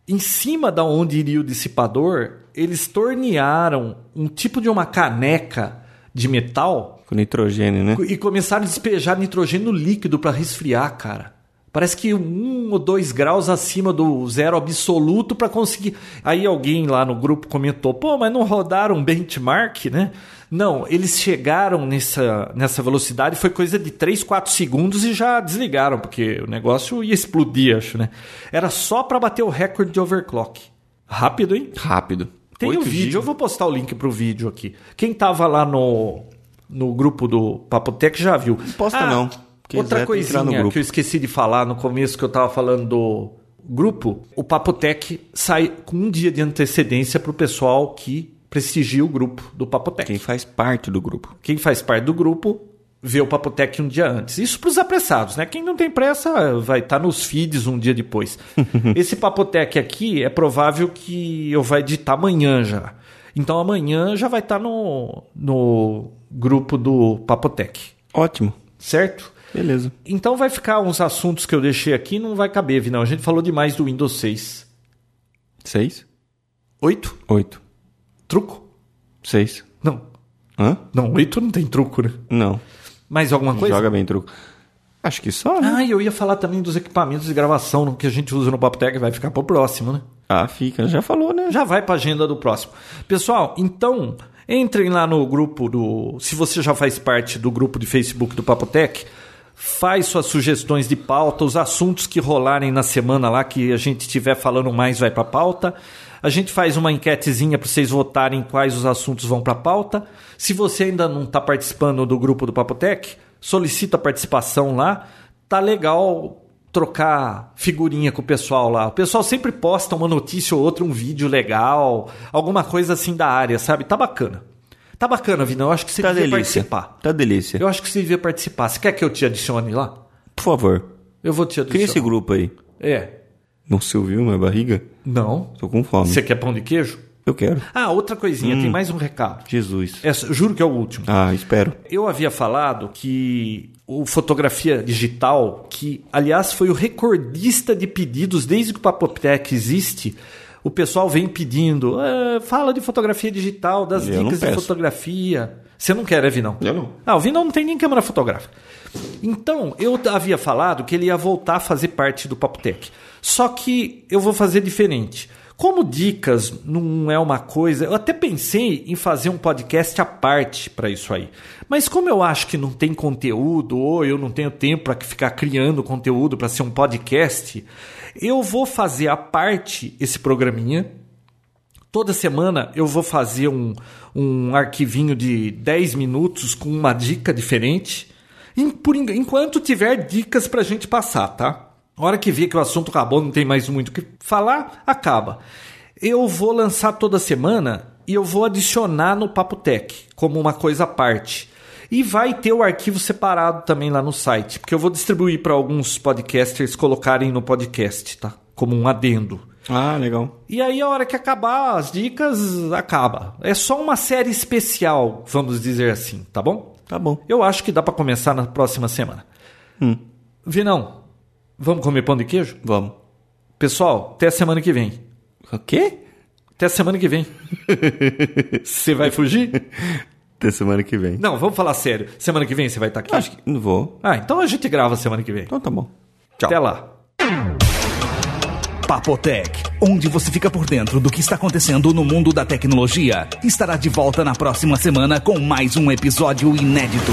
em cima da onde iria o dissipador, eles tornearam um tipo de uma caneca de metal Com nitrogênio, né? e começaram a despejar nitrogênio líquido para resfriar, cara. Parece que um ou dois graus acima do zero absoluto para conseguir. Aí alguém lá no grupo comentou: pô, mas não rodaram um benchmark, né? Não, eles chegaram nessa, nessa velocidade, foi coisa de 3, 4 segundos e já desligaram, porque o negócio ia explodir, acho, né? Era só para bater o recorde de overclock. Rápido, hein? Rápido. Tem o Oito vídeo, eu vou postar o link pro vídeo aqui. Quem tava lá no, no grupo do Papotec já viu. Ah, posta não. Quem outra coisinha grupo. que eu esqueci de falar no começo que eu tava falando do grupo, o Papotec sai com um dia de antecedência pro pessoal que prestigia o grupo do Papotec. Quem faz parte do grupo. Quem faz parte do grupo vê o Papotec um dia antes. Isso para os apressados, né? Quem não tem pressa vai estar nos feeds um dia depois. Esse Papotec aqui é provável que eu vai editar amanhã já. Então amanhã já vai estar no, no grupo do Papotec, Ótimo. certo? Beleza. Então vai ficar uns assuntos que eu deixei aqui, não vai caber, não. A gente falou demais do Windows 6. Seis? 8? Oito. Truco? Seis. Não. Hã? Não, 8 não tem truco, né? Não. Mais alguma coisa? Joga bem truco. Acho que só, né? Ah, e eu ia falar também dos equipamentos de gravação que a gente usa no Papotec, vai ficar pro próximo, né? Ah, fica. Já falou, né? Já vai pra agenda do próximo. Pessoal, então, entrem lá no grupo do. Se você já faz parte do grupo de Facebook do Papotec, faz suas sugestões de pauta, os assuntos que rolarem na semana lá, que a gente estiver falando mais, vai pra pauta. A gente faz uma enquetezinha para vocês votarem quais os assuntos vão para pauta. Se você ainda não está participando do grupo do Papotec, solicita a participação lá. Tá legal trocar figurinha com o pessoal lá. O pessoal sempre posta uma notícia ou outra, um vídeo legal, alguma coisa assim da área, sabe? Tá bacana. Tá bacana, Vinão. Eu acho que você Tá devia delícia. participar. Tá delícia. Eu acho que você devia participar. Você quer que eu te adicione lá? Por favor. Eu vou te adicionar. Cria esse grupo aí. É. Não se ouviu minha barriga? Não. Tô com fome. Você quer pão de queijo? Eu quero. Ah, outra coisinha. Tem mais um recado. Jesus. Essa, juro que é o último. Ah, espero. Eu havia falado que o fotografia digital, que aliás foi o recordista de pedidos desde que o Papotec existe, o pessoal vem pedindo, "Ah, fala de fotografia digital, das Eu dicas de fotografia. Você não quer, né, Vinão? Eu não. Ah, o Vinão não tem nem câmera fotográfica. Então, eu havia falado que ele ia voltar a fazer parte do Papotec. Só que eu vou fazer diferente. Como dicas não é uma coisa, eu até pensei em fazer um podcast à parte para isso aí. Mas como eu acho que não tem conteúdo ou eu não tenho tempo para ficar criando conteúdo para ser um podcast, eu vou fazer à parte esse programinha Toda semana eu vou fazer um, um arquivinho de 10 minutos com uma dica diferente. Por en- enquanto tiver dicas pra gente passar, tá? A hora que ver que o assunto acabou, não tem mais muito o que falar, acaba. Eu vou lançar toda semana e eu vou adicionar no Papotec como uma coisa à parte. E vai ter o arquivo separado também lá no site, porque eu vou distribuir para alguns podcasters colocarem no podcast, tá? Como um adendo. Ah, legal. E aí, a hora que acabar as dicas, acaba. É só uma série especial, vamos dizer assim, tá bom? Tá bom. Eu acho que dá pra começar na próxima semana. Hum. Vinão, vamos comer pão de queijo? Vamos. Pessoal, até a semana que vem. O quê? Até a semana que vem. Você vai fugir? Até semana que vem. Não, vamos falar sério. Semana que vem você vai estar aqui? Acho que não vou. Ah, então a gente grava semana que vem. Então tá bom. Até lá. Papotec, onde você fica por dentro do que está acontecendo no mundo da tecnologia, estará de volta na próxima semana com mais um episódio inédito.